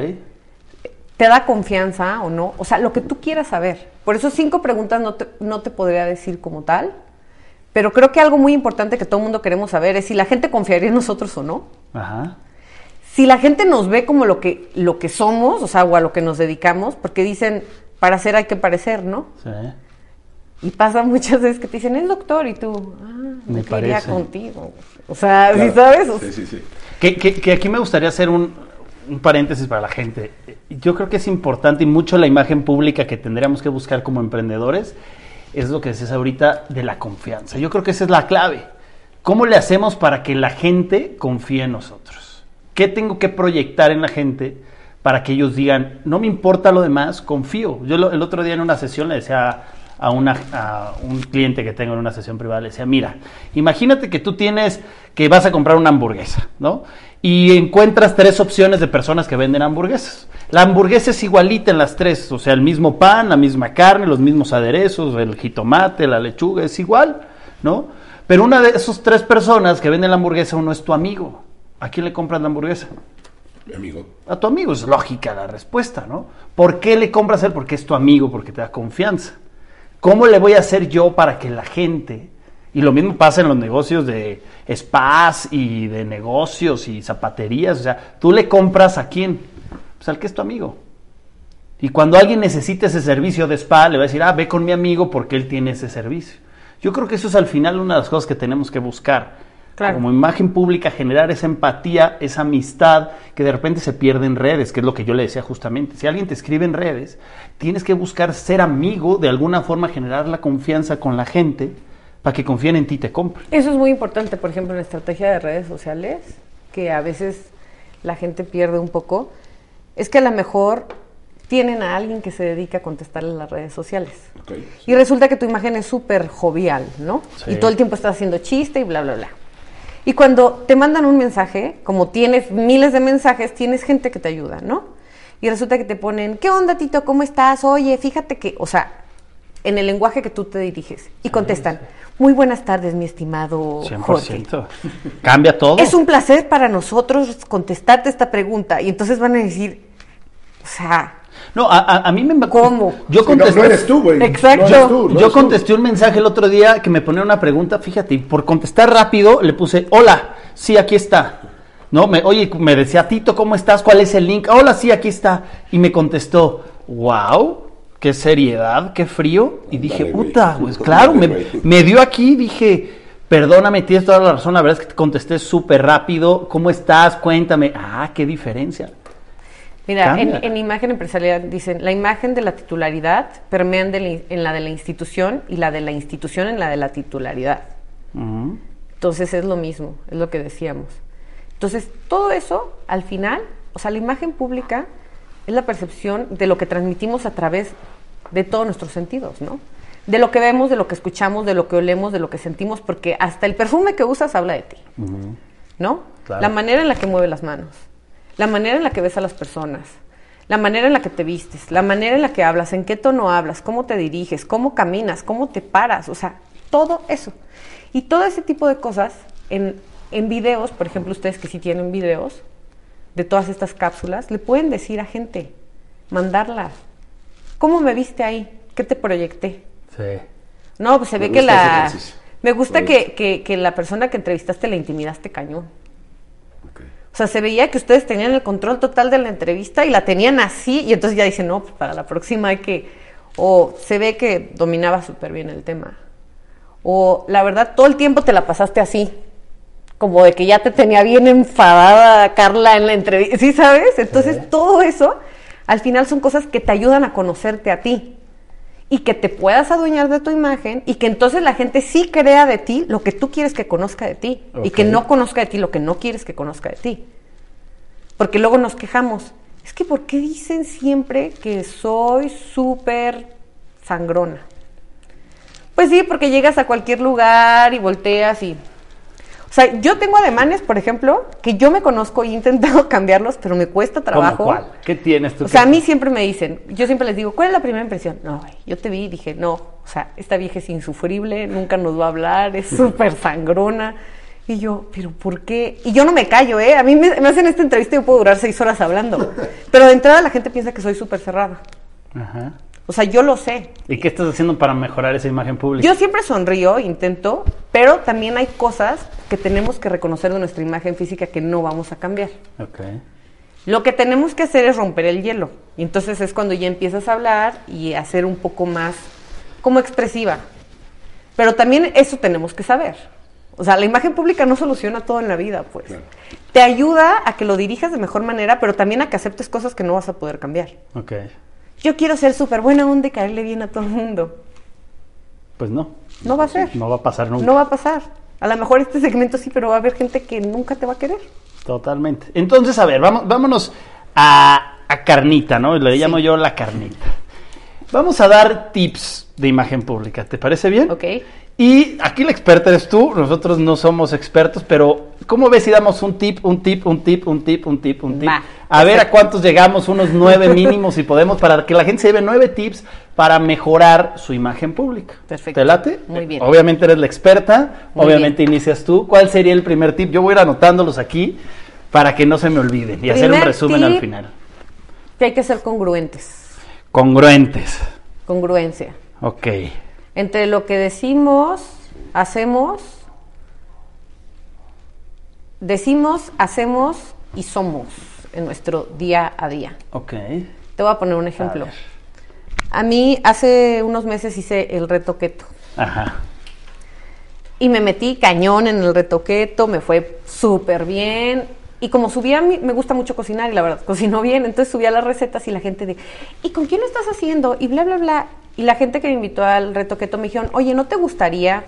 ¿Te da confianza o no? O sea, lo que tú quieras saber. Por eso cinco preguntas no te, no te podría decir como tal, pero creo que algo muy importante que todo el mundo queremos saber es si la gente confiaría en nosotros o no. Ajá. Si la gente nos ve como lo que, lo que somos, o sea, o a lo que nos dedicamos, porque dicen, para ser hay que parecer, ¿no? Sí. Y pasa muchas veces que te dicen, es doctor, y tú, ah, Me quería contigo. O sea, ¿sí Claro. sabes? O Sí, sí, sí. Que, que- que aquí me gustaría hacer un, un paréntesis para la gente. Yo creo que es importante y mucho la imagen pública que tendríamos que buscar como emprendedores es lo que decías ahorita de la confianza. Yo creo que esa es la clave. ¿Cómo le hacemos para que la gente confíe en nosotros? ¿Qué tengo que proyectar en la gente para que ellos digan, no me importa lo demás, confío? Yo el otro día en una sesión le decía a, a un cliente que tengo en una sesión privada, le decía, mira, imagínate que tú tienes que vas a comprar una hamburguesa, ¿no? Y encuentras tres opciones de personas que venden hamburguesas. La hamburguesa es igualita en las tres, o sea, el mismo pan, la misma carne, los mismos aderezos, el jitomate, la lechuga, es igual, ¿no? Pero una de esas tres personas que venden la hamburguesa, uno es tu amigo. ¿A quién le compras la hamburguesa? Mi amigo. A tu amigo, es lógica la respuesta, ¿no? ¿Por qué le compras a él? Porque es tu amigo, porque te da confianza. ¿Cómo le voy a hacer yo para que la gente, y lo mismo pasa en los negocios de spas y de negocios y zapaterías, o sea, tú le compras a quién? Pues al que es tu amigo. Y cuando alguien necesita ese servicio de spa, le va a decir, ah, ve con mi amigo porque él tiene ese servicio. Yo creo que eso es al final una de las cosas que tenemos que buscar. Claro. Como imagen pública, generar esa empatía, esa amistad que de repente se pierde en redes, que es lo que yo le decía justamente. Si alguien te escribe en redes, tienes que buscar ser amigo, de alguna forma generar la confianza con la gente para que confíen en ti y te compren. Eso es muy importante, por ejemplo, en la estrategia de redes sociales, que a veces la gente pierde un poco, es que a lo mejor tienen a alguien que se dedica a contestarle en las redes sociales. Ok. Y resulta que tu imagen es súper jovial, ¿no? Sí. Y todo el tiempo estás haciendo chiste y bla, bla, bla. Y cuando te mandan un mensaje, como tienes miles de mensajes, tienes gente que te ayuda, ¿no? Y resulta que te ponen, ¿qué onda, Tito? ¿Cómo estás? Oye, fíjate que, o sea, en el lenguaje que tú te diriges. Y contestan, muy buenas tardes, mi estimado Jorge. 100%. Cambia todo. Es un placer para nosotros contestarte esta pregunta. Y entonces van a decir, o sea, No, a, a- a mí me... ¿Cómo? Yo no, contesté... no eres tú, güey. Exacto. No eres tú, no yo contesté un mensaje el otro día que me ponía una pregunta, fíjate, y por contestar rápido le puse, hola, sí, aquí está. No, me, oye, me decía, Tito, ¿cómo estás? ¿Cuál es el link? Hola, sí, aquí está. Y me contestó, wow, qué seriedad, qué frío. Y dije, puta, pues (laughs) claro, me, me dio aquí, dije, perdóname, tienes toda la razón, la verdad es que te contesté súper rápido. ¿Cómo estás? Cuéntame. Ah, qué diferencia. Mira, en, imagen empresarial dicen, la imagen de la titularidad permean de la in- en la de la institución y la de la institución en la de la titularidad. Entonces es lo mismo, es lo que decíamos. Entonces, todo eso, al final, o sea, la imagen pública es la percepción de lo que transmitimos a través de todos nuestros sentidos, ¿no? De lo que vemos, de lo que escuchamos, de lo que olemos, de lo que sentimos, porque hasta el perfume que usas habla de ti, ¿no? Claro. La manera en la que mueve las manos, la manera en la que ves a las personas, la manera en la que te vistes, la manera en la que hablas, en qué tono hablas, cómo te diriges, cómo caminas, cómo te paras, o sea, todo eso. Y todo ese tipo de cosas en, en videos, por ejemplo, ustedes que sí tienen videos de todas estas cápsulas, le pueden decir a gente, mandarlas. ¿Cómo me viste ahí? ¿Qué te proyecté? Sí. No, pues se Me ve que la... Me gusta que, que, que la persona que entrevistaste la intimidaste cañón. Ok. O sea, se veía que ustedes tenían el control total de la entrevista y la tenían así, y entonces ya dicen, no, pues para la próxima hay que. O se ve que dominaba súper bien el tema. O la verdad, todo el tiempo te la pasaste así. Como de que ya te tenía bien enfadada Carla en la entrevista. ¿Sí sabes? Entonces, todo eso, al final son cosas que te ayudan a conocerte a ti. Y que te puedas adueñar de tu imagen y que entonces la gente sí crea de ti lo que tú quieres que conozca de ti. Y que no conozca de ti lo que no quieres que conozca de ti. Porque luego nos quejamos. Es que ¿por qué dicen siempre que soy súper sangrona? Pues sí, porque llegas a cualquier lugar y volteas y... O sea, yo tengo ademanes, por ejemplo, que yo me conozco y he intentado (laughs) cambiarlos, pero me cuesta trabajo. ¿Cómo cuál? ¿Qué tienes tú? O sea, a mí siempre me dicen, yo siempre les digo, ¿cuál es la primera impresión? No, yo te vi y dije, no, o sea, esta vieja es insufrible, nunca nos va a hablar, es súper sangrona. Y yo, ¿pero por qué? Y yo no me callo, ¿eh? A mí me, me hacen esta entrevista y yo puedo durar seis horas hablando. Pero de entrada la gente piensa que soy súper cerrada. Ajá. O sea, yo lo sé. ¿Y qué estás haciendo para mejorar esa imagen pública? Yo siempre sonrío, intento, pero también hay cosas que tenemos que reconocer de nuestra imagen física que no vamos a cambiar. Ok. Lo que tenemos que hacer es romper el hielo. Y entonces es cuando ya empiezas a hablar y a ser un poco más como expresiva. Pero también eso tenemos que saber. O sea, la imagen pública no soluciona todo en la vida, pues. Claro. Te ayuda a que lo dirijas de mejor manera, pero también a que aceptes cosas que no vas a poder cambiar. Ok. Yo quiero ser súper buena onda y caerle bien a todo el mundo. Pues no. No va a ser. No va a pasar nunca. No va a pasar. A lo mejor este segmento sí, pero va a haber gente que nunca te va a querer. Totalmente. Entonces, a ver, vamos, vámonos a, a carnita, ¿no? Le llamo yo la carnita. Vamos a dar tips de imagen pública. ¿Te parece bien? ¿Ok? Y aquí la experta eres tú, nosotros no somos expertos, pero ¿cómo ves si damos un tip, un tip, un tip, un tip, un tip, un tip? A ver a cuántos llegamos, unos nueve mínimos si podemos, para que la gente se lleve nueve tips para mejorar su imagen pública. Perfecto. ¿Te late? Muy bien. Obviamente eres la experta, Muy obviamente inicias tú. ¿Cuál sería el primer tip? Yo voy a ir anotándolos aquí para que no se me olviden y hacer un resumen al final. Que hay que ser congruentes. Congruentes. Congruencia. Ok. Entre lo que decimos, hacemos, decimos, hacemos y somos en nuestro día a día. Ok. Te voy a poner un ejemplo. A mí hace unos meses hice el reto keto Ajá. y me metí cañón en el reto keto, me fue súper bien. Y como subía, me gusta mucho cocinar y la verdad, (laughs) cocinó bien, entonces subía las recetas y la gente de, ¿y con quién lo estás haciendo? Y bla, bla, bla. Y la gente que me invitó al reto keto me dijeron, oye, ¿no te gustaría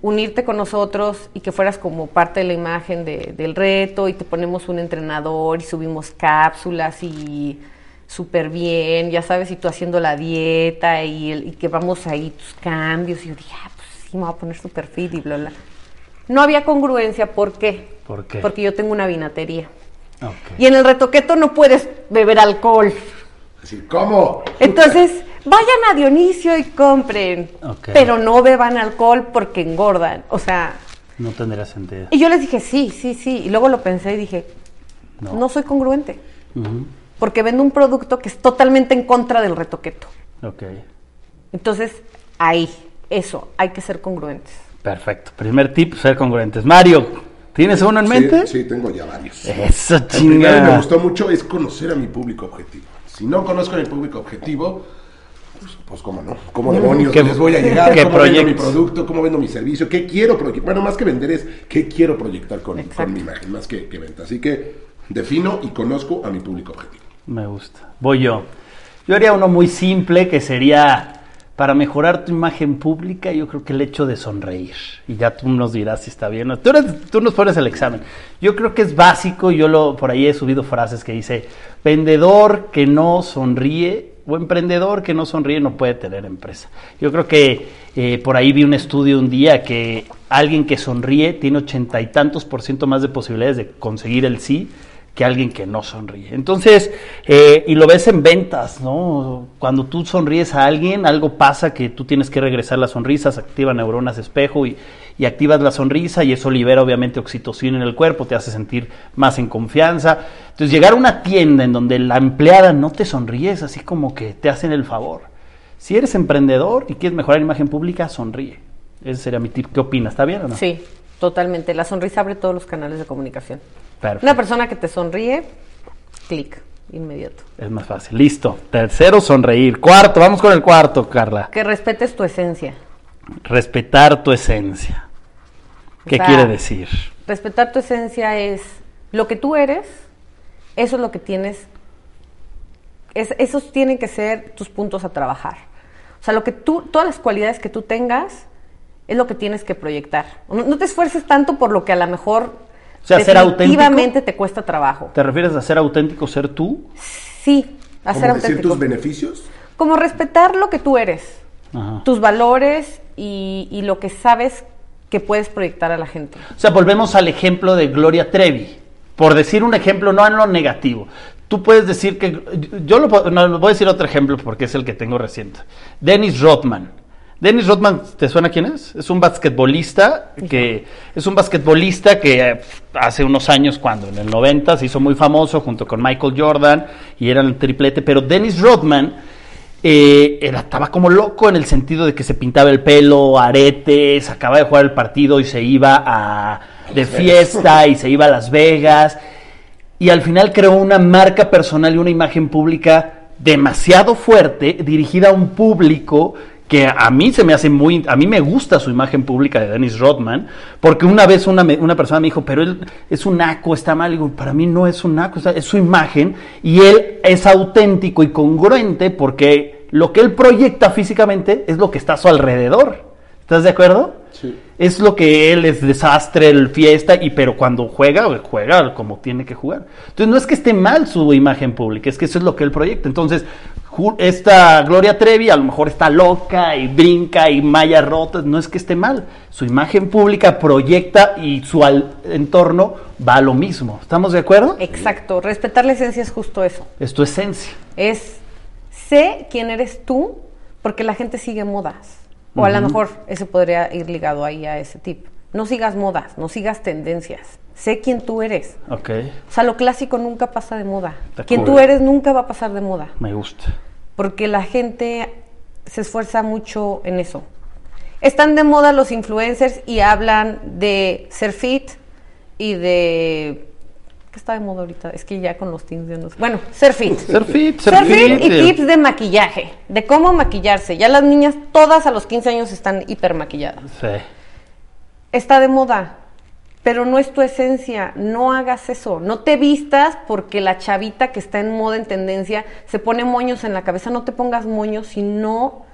unirte con nosotros y que fueras como parte de la imagen de- del reto y te ponemos un entrenador y subimos cápsulas y súper bien, ya sabes, y tú haciendo la dieta y, el- y que vamos ahí tus cambios. Y yo dije, ah, pues sí, me voy a poner súper fit y bla, bla. No había congruencia, ¿por qué? ¿Por qué? Porque yo tengo una vinatería. Y en el retoqueto no puedes beber alcohol. Así, ¿cómo? Entonces, vayan a Dionisio y compren. Ok. Pero no beban alcohol porque engordan. O sea, No tendría sentido. y yo les dije, sí, sí, sí. Y luego lo pensé y dije, No. no, soy congruente. Ujú. Porque vendo un producto que es totalmente en contra del retoqueto. Ok. Entonces, ahí, eso, hay que ser congruentes. Perfecto. Primer tip, ser congruentes. Mario, ¿tienes uno en Sí, mente? Sí, tengo ya varios. Eso, El primero que me gustó mucho es conocer a mi público objetivo. Si no conozco a mi público objetivo, pues, cómo no, cómo demonios ¿Qué- les voy a llegar, qué cómo vendo mi producto, cómo vendo mi servicio, qué quiero proyectar. Bueno, más que vender es qué quiero proyectar con, mi imagen, más que, que venta. Así que defino y conozco a mi público objetivo. Me gusta. Voy yo. Yo haría uno muy simple que sería para mejorar tu imagen pública, yo creo que el hecho de sonreír. Y ya tú nos dirás si está bien. o- Tú, eres- tú nos pones el examen. Yo creo que es básico, yo lo por ahí he subido frases que dice, vendedor que no sonríe o emprendedor que no sonríe no puede tener empresa. Yo creo que eh, por ahí vi un estudio un día que alguien que sonríe tiene ochenta y tantos por ciento más de posibilidades de conseguir el sí que alguien que no sonríe. Entonces, eh, y lo ves en ventas, ¿no? Cuando tú sonríes a alguien, algo pasa que tú tienes que regresar las sonrisas, activa neuronas espejo y, y activas la sonrisa y eso libera obviamente oxitocina en el cuerpo, te hace sentir más en confianza. Entonces, llegar a una tienda en donde la empleada no te sonríe es así como que te hacen el favor. Si eres emprendedor y quieres mejorar la imagen pública, sonríe. Ese sería mi tip. ¿Qué opinas? ¿Está bien o no? Sí, totalmente. La sonrisa abre todos los canales de comunicación. Perfecto. Una persona que te sonríe, clic, inmediato. Es más fácil. Listo. Tercero, sonreír. Cuarto, vamos con el cuarto, Carla. Que respetes tu esencia. Respetar tu esencia. ¿Qué O sea, quiere decir? Respetar tu esencia es lo que tú eres, eso es lo que tienes, es- esos tienen que ser tus puntos a trabajar. O sea, lo que tú, todas las cualidades que tú tengas es lo que tienes que proyectar. No, no te esfuerces tanto por lo que a lo mejor O sea, ser auténtico. definitivamente te cuesta trabajo. ¿Te refieres a ser auténtico, ser tú? Sí, a ¿Cómo ser decir auténtico. tus beneficios? Como respetar lo que tú eres, Ajá. tus valores y, y lo que sabes que puedes proyectar a la gente. O sea, volvemos al ejemplo de Gloria Trevi. Por decir un ejemplo, no en lo negativo. Tú puedes decir que. Yo lo, puedo- no, voy a decir otro ejemplo porque es el que tengo reciente. Dennis Rodman. Dennis Rodman, ¿te suena quién es? Es un basquetbolista que es un basquetbolista que eh, hace unos años, cuando en el 90 se hizo muy famoso junto con Michael Jordan y eran el triplete, pero Dennis Rodman eh, era- estaba como loco en el sentido de que se pintaba el pelo, aretes, acababa de jugar el partido y se iba a, de fiesta y se iba a Las Vegas. Y al final creó una marca personal y una imagen pública demasiado fuerte, dirigida a un público que a mí se me hace muy, a mí me gusta su imagen pública de Dennis Rodman, porque una vez una, una persona me dijo, pero él es un naco, está mal, y digo, para mí no es un naco, es su imagen, y él es auténtico y congruente porque lo que él proyecta físicamente es lo que está a su alrededor. ¿Estás de acuerdo? Sí. Es lo que él es desastre, el fiesta, y pero cuando juega, juega como tiene que jugar. Entonces no es que esté mal su imagen pública, es que eso es lo que él proyecta. Entonces, esta Gloria Trevi a lo mejor está loca y brinca y malla rota, no es que esté mal. Su imagen pública proyecta y su entorno va a lo mismo. ¿Estamos de acuerdo? Exacto, respetar la esencia es justo eso. Es tu esencia. Es sé quién eres tú porque la gente sigue modas. O a lo mejor ese podría ir ligado ahí a ese tip. No sigas modas, no sigas tendencias. Sé quién tú eres. Ok, O sea, lo clásico nunca pasa de moda. Quien tú eres nunca va a pasar de moda. me gusta. Porque la gente se esfuerza mucho en eso. Están de moda los influencers y hablan de ser fit y de... ¿Qué está de moda ahorita? Es que ya con los teens de no sé. Bueno, ser fit. Ser fit, ser Ser fit fit, y eh. tips de maquillaje, de cómo maquillarse. Ya las niñas todas a los 15 años están hiper maquilladas. Sí. Está de moda, pero no es tu esencia. No hagas eso. No te vistas porque la chavita que está en moda, en tendencia, se pone moños en la cabeza. No te pongas moños si no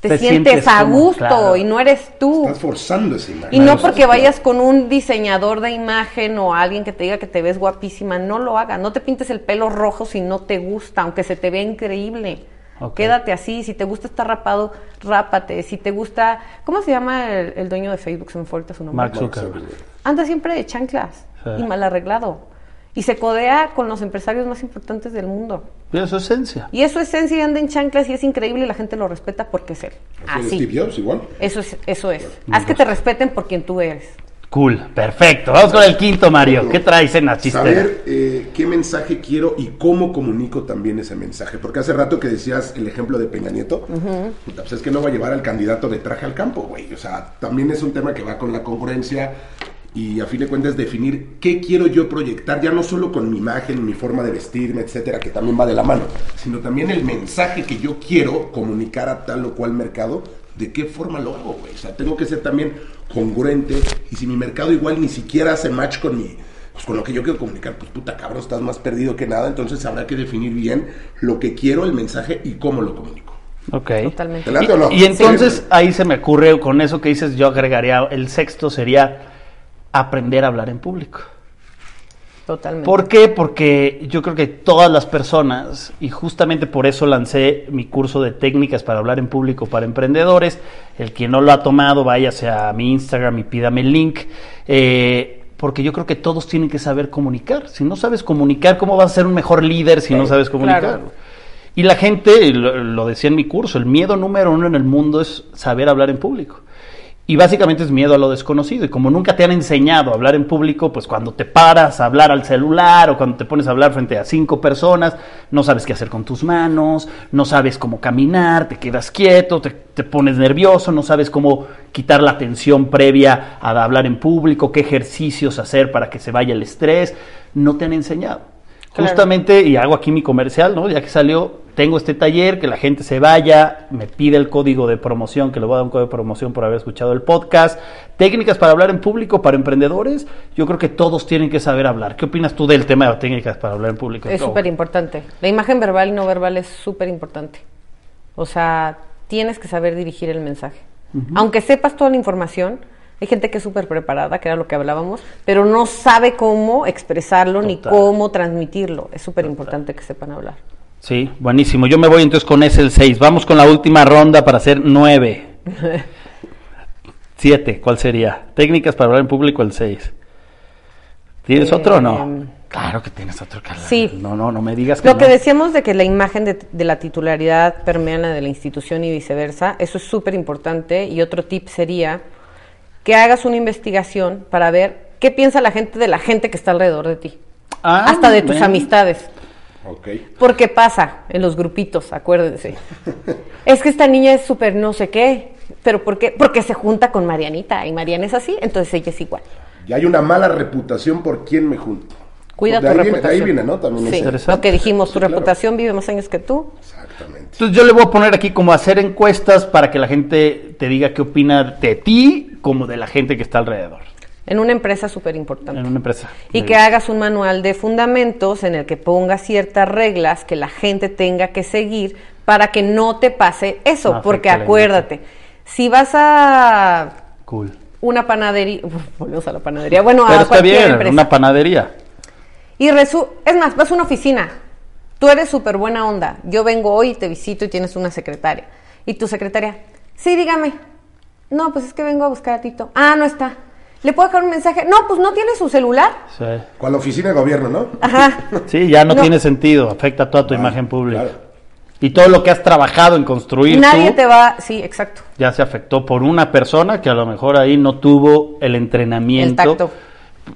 te, Te sientes, sientes a como- gusto claro. y no eres tú. Estás forzando esa imagen. Y no porque vayas con un diseñador de imagen o alguien que te diga que te ves guapísima, no lo hagas. No te pintes el pelo rojo si no te gusta, aunque se te vea increíble. Quédate así. Si te gusta estar rapado, rápate. Si te gusta. ¿Cómo se llama el, el dueño de Facebook? Se me fue ahorita su nombre. Mark Zuckerberg. Anda siempre de chanclas Sí. y mal arreglado. Y se codea con los empresarios más importantes del mundo. Y es su esencia. Y es su esencia y anda en chanclas y es increíble y la gente lo respeta porque es él. Así Steve Jobs, igual. Eso es, eso es. Haz que te respeten por quien tú eres. Cool, perfecto. Vamos con el quinto, Mario. ¿Qué traes en la chistera? Saber eh, qué mensaje quiero y cómo comunico también ese mensaje. Porque hace rato que decías el ejemplo de Peña Nieto, puta, pues es que no va a llevar al candidato de traje al campo, güey. O sea, también es un tema que va con la congruencia y a fin de cuentas definir qué quiero yo proyectar, ya no solo con mi imagen, mi forma de vestirme, etcétera, que también va de la mano, sino también el mensaje que yo quiero comunicar a tal o cual mercado, de qué forma lo hago, güey. O sea, tengo que ser también congruente y si mi mercado igual ni siquiera hace match con mi pues con lo que yo quiero comunicar, pues puta cabrón, estás más perdido que nada, entonces habrá que definir bien lo que quiero, el mensaje y cómo lo comunico. Ok. Totalmente. ¿Te late o no? Y, y entonces Sí. ahí se me ocurre con eso que dices, yo agregaría, el sexto sería aprender a hablar en público. Totalmente. ¿Por qué? Porque yo creo que todas las personas, y justamente por eso lancé mi curso de técnicas para hablar en público para emprendedores, el que no lo ha tomado, váyase a mi Instagram y pídame el link, eh, porque yo creo que todos tienen que saber comunicar. Si no sabes comunicar, ¿cómo vas a ser un mejor líder si no sabes comunicar? claro. Y la gente, lo decía en mi curso, el miedo número uno en el mundo es saber hablar en público. Y básicamente es miedo a lo desconocido. Y como nunca te han enseñado a hablar en público, pues cuando te paras a hablar al celular o cuando te pones a hablar frente a cinco personas, no sabes qué hacer con tus manos, no sabes cómo caminar, te quedas quieto, te, te pones nervioso, no sabes cómo quitar la tensión previa a hablar en público, qué ejercicios hacer para que se vaya el estrés. No te han enseñado. Claro. Justamente, y hago aquí mi comercial, ¿no? Ya que salió, tengo este taller, que la gente se vaya, me pide el código de promoción, que le voy a dar un código de promoción por haber escuchado el podcast. Técnicas para hablar en público para emprendedores. Yo creo que todos tienen que saber hablar. ¿Qué opinas tú del tema de técnicas para hablar en público? Es súper importante. La imagen verbal y no verbal es súper importante. O sea, tienes que saber dirigir el mensaje. Aunque sepas toda la información, hay gente que es súper preparada, que era lo que hablábamos, pero no sabe cómo expresarlo ni cómo transmitirlo. Es súper importante que sepan hablar. Sí, buenísimo. Yo me voy entonces con ese el 6. Vamos con la última ronda para hacer 9. 7, (laughs) ¿cuál sería? Técnicas para hablar en público el 6. ¿Tienes otro o no? Em, Claro que tienes otro, Carla. sí. No, no, no me digas que Lo que decíamos de que la imagen de, de la titularidad permea la de la institución y viceversa, eso es súper importante. Y otro tip sería que hagas una investigación para ver qué piensa la gente de la gente que está alrededor de ti. Ah, hasta de tus amistades. Ok. Porque pasa en los grupitos, acuérdense. (laughs) es que esta niña es súper no sé qué. ¿Pero por qué? Porque se junta con Marianita y Mariana es así, entonces ella es igual. Y hay una mala reputación por quién me junto. Cuida de tu ahí viene- reputación. de ahí viene, ¿no? También sí, Interesante. lo que dijimos, tu Sí, claro. reputación vive más años que tú. Exactamente. Entonces yo le voy a poner aquí como hacer encuestas para que la gente te diga qué opina de ti como de la gente que está alrededor En una empresa súper importante. en una empresa. Y que hagas un manual de fundamentos en el que pongas ciertas reglas que la gente tenga que seguir para que no te pase eso. No porque acuérdate, si vas a Cool. una panadería, (laughs) volvemos a la panadería, bueno, Pero a está cualquier bien, empresa. una panadería. Y resu es más, vas a una oficina. Tú eres súper buena onda. Yo vengo hoy y te visito y tienes una secretaria. Y tu secretaria, sí, dígame. No, pues es que vengo a buscar a Tito. Ah, no está. ¿Le puedo dejar un mensaje? No, pues no tiene su celular. Sí. Con la oficina de gobierno, ¿no? Ajá. (laughs) Sí, ya no, No. tiene sentido, afecta toda tu Ah, imagen pública. claro. Y todo lo que has trabajado en construir Nadie tú, te va. Sí, exacto. ya se afectó por una persona que a lo mejor ahí no tuvo el entrenamiento. El tacto.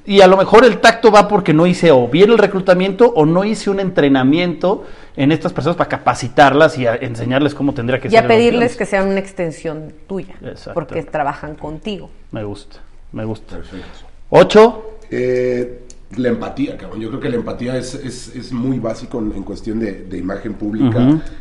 Y a lo mejor el tacto va porque no hice o bien el reclutamiento o no hice un entrenamiento en estas personas para capacitarlas y a enseñarles cómo tendría que Y ser. a el pedirles que sean una extensión tuya. Exacto. Porque trabajan contigo. Me gusta, me gusta. Perfecto. ¿Ocho? Eh, la empatía, cabrón. Yo creo que la empatía es, es, es muy básico en, en cuestión de, de imagen pública,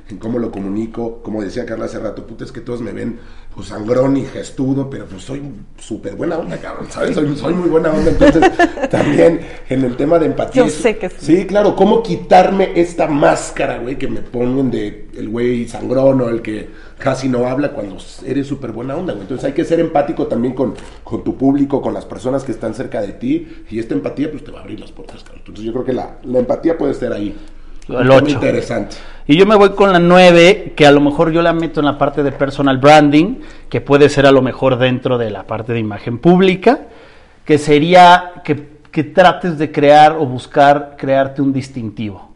en cómo lo comunico. Como decía Carla hace rato, puta, es que todos me ven pues sangrón y gestudo, pero pues soy súper buena onda, cabrón, ¿sabes? Soy, soy, muy buena onda, entonces (laughs) también en el tema de empatía. Yo sé que sí. Sí, claro, cómo quitarme esta máscara, güey, que me ponen de el güey sangrón o el que casi no habla cuando eres súper buena onda, güey. Entonces hay que ser empático también con, con tu público, con las personas que están cerca de ti, y esta empatía pues te va a abrir las puertas, cabrón. Entonces yo creo que la, la empatía puede estar ahí. El 8. Interesante. Y yo me voy con la 9, que a lo mejor yo la meto en la parte de personal branding, que puede ser a lo mejor dentro de la parte de imagen pública, que sería que, que trates de crear o buscar crearte un distintivo.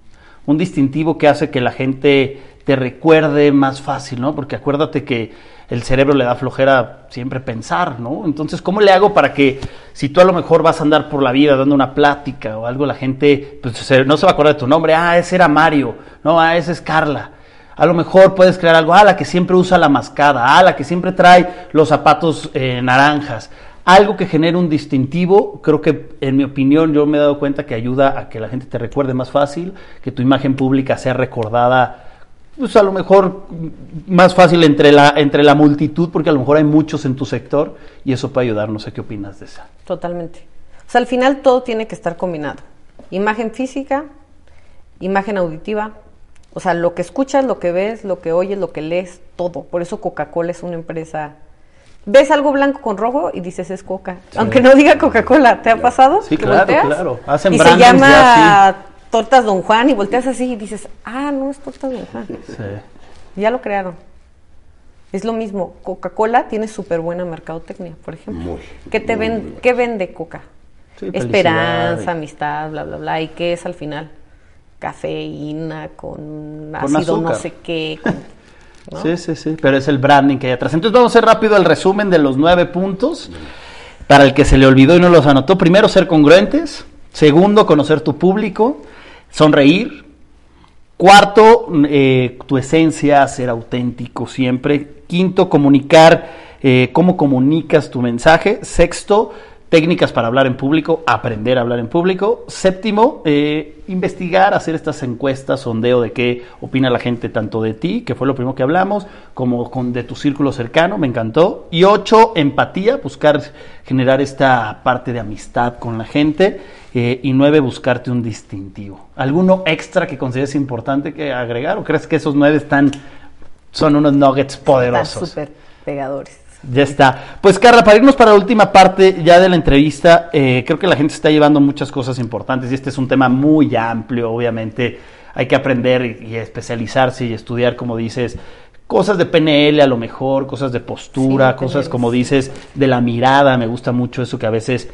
Un distintivo que hace que la gente te recuerde más fácil, ¿no? Porque acuérdate que el cerebro le da flojera siempre pensar, ¿no? Entonces, ¿cómo le hago para que si tú a lo mejor vas a andar por la vida dando una plática o algo, la gente pues, se- no se va a acordar de tu nombre, ah, ese era Mario, no, ah, ese es Carla. A lo mejor puedes crear algo, ah, la que siempre usa la mascada, ah, la que siempre trae los zapatos eh, naranjas. Algo que genere un distintivo, creo que en mi opinión yo me he dado cuenta que ayuda a que la gente te recuerde más fácil, que tu imagen pública sea recordada pues a lo mejor más fácil entre la, entre la multitud, porque a lo mejor hay muchos en tu sector y eso puede ayudar. No sé qué opinas de esa. Totalmente. O sea, al final todo tiene que estar combinado. Imagen física, imagen auditiva, o sea, lo que escuchas, lo que ves, lo que oyes, lo que lees, todo. Por eso Coca-Cola es una empresa. Ves algo blanco con rojo y dices es Coca. Aunque no diga Coca-Cola, ¿te ha pasado? Sí, claro, volteas? claro. Hacen y se llama ya Tortas Don Juan y volteas así y dices, ah, no es Tortas Don Juan. Ya lo crearon. Es lo mismo. Coca-Cola tiene súper buena mercadotecnia, por ejemplo. Muy, ¿Qué, te muy, ven, muy. ¿Qué vende Coca? Sí, Esperanza, amistad, bla, bla, bla. ¿Y qué es al final? Cafeína con Con ácido no sé qué. con- ¿no? Sí, sí, sí, pero es el branding que hay atrás. Entonces vamos a hacer rápido el resumen de los nueve puntos. Para el que se le olvidó y no los anotó, primero ser congruentes, segundo conocer tu público, sonreír, cuarto eh, tu esencia, ser auténtico siempre, quinto comunicar eh, cómo comunicas tu mensaje, sexto técnicas para hablar en público, aprender a hablar en público. Séptimo, eh, investigar, hacer estas encuestas, sondeo de qué opina la gente tanto de ti, que fue lo primero que hablamos, como con, de tu círculo cercano, me encantó. Y ocho, empatía, buscar generar esta parte de amistad con la gente. Eh, y nueve, buscarte un distintivo. ¿Alguno extra que consideres importante que agregar o crees que esos nueve están, son unos nuggets Están poderosos? súper pegadores. Ya está. Pues Carla, para irnos para la última parte ya de la entrevista, eh, creo que la gente se está llevando muchas cosas importantes y este es un tema muy amplio, obviamente hay que aprender y, y especializarse y estudiar, como dices, cosas de PNL a lo mejor, cosas de postura, Sí, cosas como dices de la mirada, me gusta mucho eso que a veces...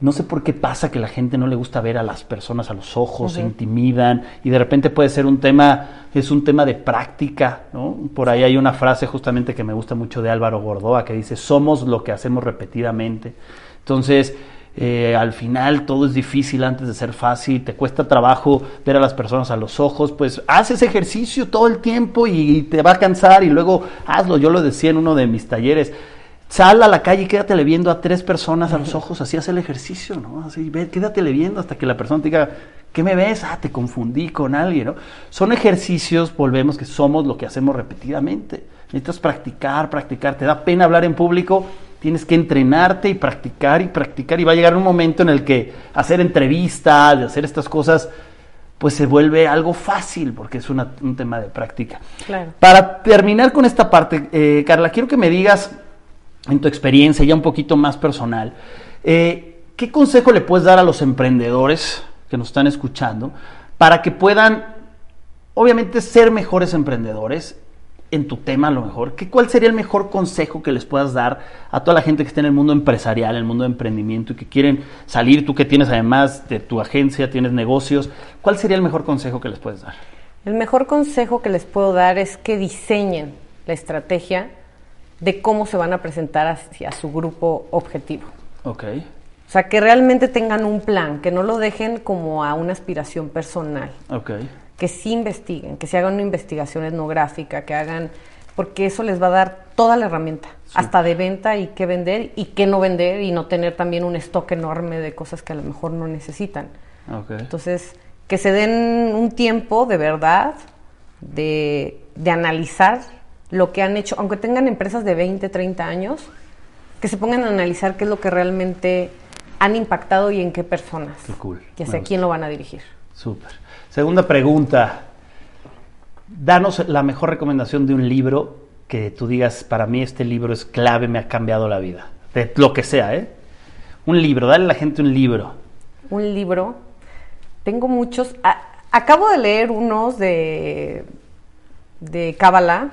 No sé por qué pasa que la gente no le gusta ver a las personas a los ojos, se intimidan y de repente puede ser un tema, es un tema de práctica, ¿no? Por ahí hay una frase justamente que me gusta mucho de Álvaro Gordoa que dice, somos lo que hacemos repetidamente. Entonces, eh, al final todo es difícil antes de ser fácil, te cuesta trabajo ver a las personas a los ojos, pues haz ese ejercicio todo el tiempo y te va a cansar y luego hazlo. Yo lo decía en uno de mis talleres, sal a la calle y quédatele viendo a tres personas a los ojos, así hace el ejercicio, ¿no? Así, ve, quédatele viendo hasta que la persona te diga, ¿qué me ves? Ah, te confundí con alguien, ¿no? Son ejercicios, volvemos, que somos lo que hacemos repetidamente. Necesitas practicar, practicar. Te da pena hablar en público, tienes que entrenarte y practicar y practicar. Y va a llegar un momento en el que hacer entrevistas, de hacer estas cosas, pues se vuelve algo fácil, porque es una- un tema de práctica. Claro. Para terminar con esta parte, eh, Carla, quiero que me digas, en tu experiencia ya un poquito más personal, eh, ¿qué consejo le puedes dar a los emprendedores que nos están escuchando para que puedan, obviamente, ser mejores emprendedores? En tu tema, a lo mejor, ¿qué, ¿cuál sería el mejor consejo que les puedas dar a toda la gente que está en el mundo empresarial, en el mundo de emprendimiento y que quieren salir? Tú que tienes además de tu agencia, tienes negocios, ¿cuál sería el mejor consejo que les puedes dar? El mejor consejo que les puedo dar es que diseñen la estrategia de cómo se van a presentar hacia su grupo objetivo. Ok. O sea, que realmente tengan un plan, que no lo dejen como a una aspiración personal, Ok. que sí investiguen, que se hagan una investigación etnográfica, que hagan, porque eso les va a dar toda la herramienta, hasta de venta y qué vender y qué no vender y no tener también un stock enorme de cosas que a lo mejor no necesitan. Ok. Entonces, que se den un tiempo de verdad de, de analizar lo que han hecho, aunque tengan empresas de 20, 30 años, que se pongan a analizar qué es lo que realmente han impactado y en qué personas. Qué cool. Y Me hacia gusta. quién lo van a dirigir. Súper. Segunda pregunta. Danos la mejor recomendación de un libro que tú digas, para mí este libro es clave, me ha cambiado la vida. De lo que sea, ¿eh? Un libro, dale a la gente un libro. Un libro. Tengo muchos. a- acabo de leer unos de, de Cábala.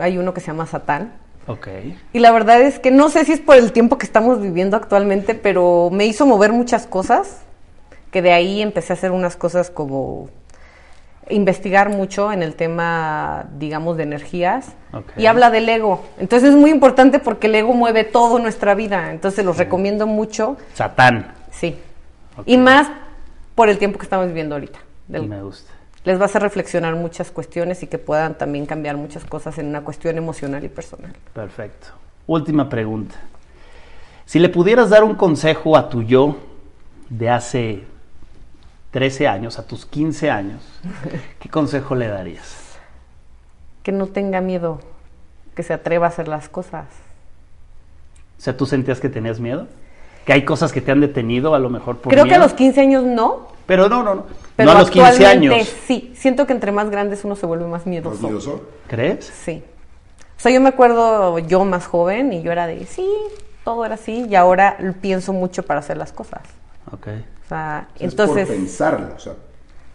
Hay uno que se llama Satán. Ok. Y la verdad es que no sé si es por el tiempo que estamos viviendo actualmente, pero me hizo mover muchas cosas, que de ahí empecé a hacer unas cosas como investigar mucho en el tema, digamos, de energías. Ok. Y habla del ego. Entonces es muy importante porque el ego mueve toda nuestra vida. Entonces los recomiendo mucho. Satán. Sí. Y más por el tiempo que estamos viviendo ahorita. Del- Me gusta. Les va a hacer reflexionar muchas cuestiones y que puedan también cambiar muchas cosas en una cuestión emocional y personal. Perfecto. Última pregunta. Si le pudieras dar un consejo a tu yo de hace 13 años, a tus 15 años, (laughs) ¿qué consejo le darías? que no tenga miedo, que se atreva a hacer las cosas. O sea, ¿tú sentías que tenías miedo? ¿Que hay cosas que te han detenido a lo mejor por Creo que a los 15 años no, Pero no, no, no. pero no a los 15 actualmente años. sí. Siento que entre más grandes uno se vuelve más ¿Más miedoso. miedoso? ¿Crees? Sí. O sea, yo me acuerdo yo más joven y yo era de, sí, todo era así y ahora pienso mucho para hacer las cosas. Ok. O sea, Es entonces... por pensarlo, o sea,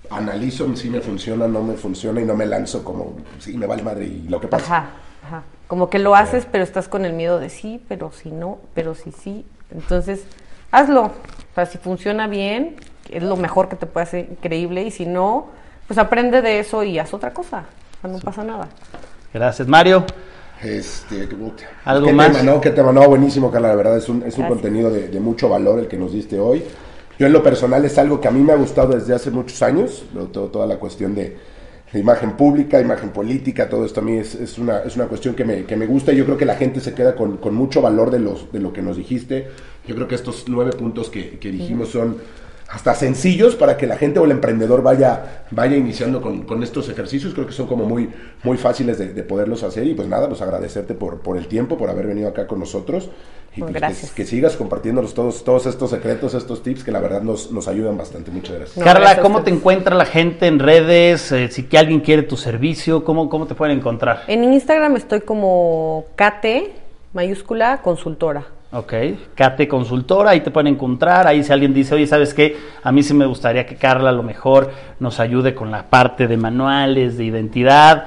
analizo si me funciona, no me funciona y no me lanzo como, sí, me vale madre y lo que pasa. Ajá, ajá. Como que lo haces, pero estás con el miedo de sí, pero si no, pero si sí. Entonces, hazlo. O sea, si funciona bien, es lo mejor que te puede hacer increíble. Y si no, pues aprende de eso y haz otra cosa. O sea, no pasa nada. Gracias, Mario. Este. ¿Algo ¿Qué más? Tema, no? ¿Qué tema? No, buenísimo, Carla. La verdad es un, es un contenido de, de mucho valor el que nos diste hoy. Yo en lo personal es algo que a mí me ha gustado desde hace muchos años, lo- todo- toda la cuestión de, de imagen pública, imagen política, todo esto a mí es, es una, es una cuestión que me, que me gusta y yo creo que la gente se queda con, con mucho valor de, los, de lo que nos dijiste. Yo creo que estos nueve puntos que, que dijimos son hasta sencillos para que la gente o el emprendedor vaya, vaya iniciando con, con estos ejercicios. Creo que son como muy, muy fáciles de, de poderlos hacer y pues nada, pues agradecerte por, por el tiempo, por haber venido acá con nosotros y Pues pues, que- sigas compartiéndonos todos, todos estos secretos, estos tips que la verdad nos, nos ayudan bastante. Muchas gracias. No, Carla, gracias ¿cómo te encuentra la gente en redes? Eh, si que alguien quiere tu servicio, ¿cómo, cómo te pueden encontrar? En Instagram estoy como Kate, mayúscula, consultora. Ok, Kate Consultora, ahí te pueden encontrar. Ahí si alguien dice, oye, ¿sabes qué? A mí sí me gustaría que Carla a lo mejor nos ayude con la parte de manuales, de identidad,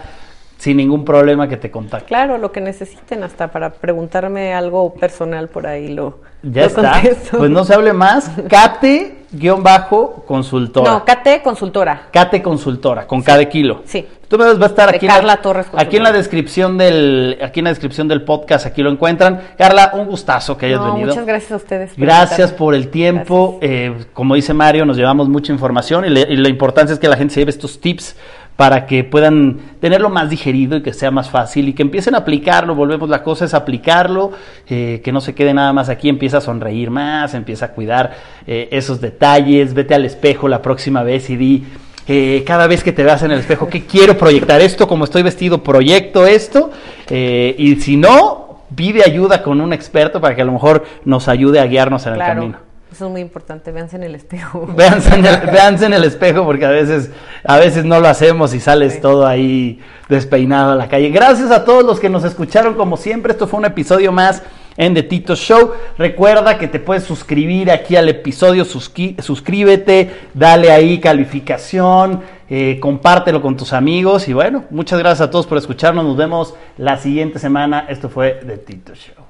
sin ningún problema que te contacte. Claro, lo que necesiten, hasta para preguntarme algo personal por ahí lo, Ya lo está. contesto. Pues no se hable más. (laughs) Kate-consultora. No, Kate, consultora. Kate Consultora, con cada kilo. Sí. Tú me vas a estar De aquí, Carla en la, Torres Consultora. aquí en la descripción del aquí en la descripción del podcast, aquí lo encuentran. Carla, un gustazo que hayas No, venido. muchas gracias a ustedes. por Gracias por el tiempo. Eh, como dice Mario, nos llevamos mucha información y, le- y la importancia es que la gente se lleve estos tips para que puedan tenerlo más digerido y que sea más fácil y que empiecen a aplicarlo. Volvemos, la cosa es aplicarlo, eh, que no se quede nada más aquí, empieza a sonreír más, empieza a cuidar eh, esos detalles, vete al espejo la próxima vez y di, eh, cada vez que te veas en el espejo, que quiero proyectar esto, como estoy vestido, proyecto esto, eh, y si no, pide ayuda con un experto para que a lo mejor nos ayude a guiarnos en el camino. Eso es muy importante, véanse en el espejo. (laughs) Véanse en, el, véanse en el espejo porque a veces, a veces no lo hacemos y sales Sí. todo ahí despeinado a la calle. Gracias a todos los que nos escucharon como siempre. Esto fue un episodio más en The Tito Show. Recuerda que te puedes suscribir aquí al episodio, susqui- suscríbete, dale ahí calificación, eh, compártelo con tus amigos y bueno, muchas gracias a todos por escucharnos. Nos vemos la siguiente semana. Esto fue The Tito Show.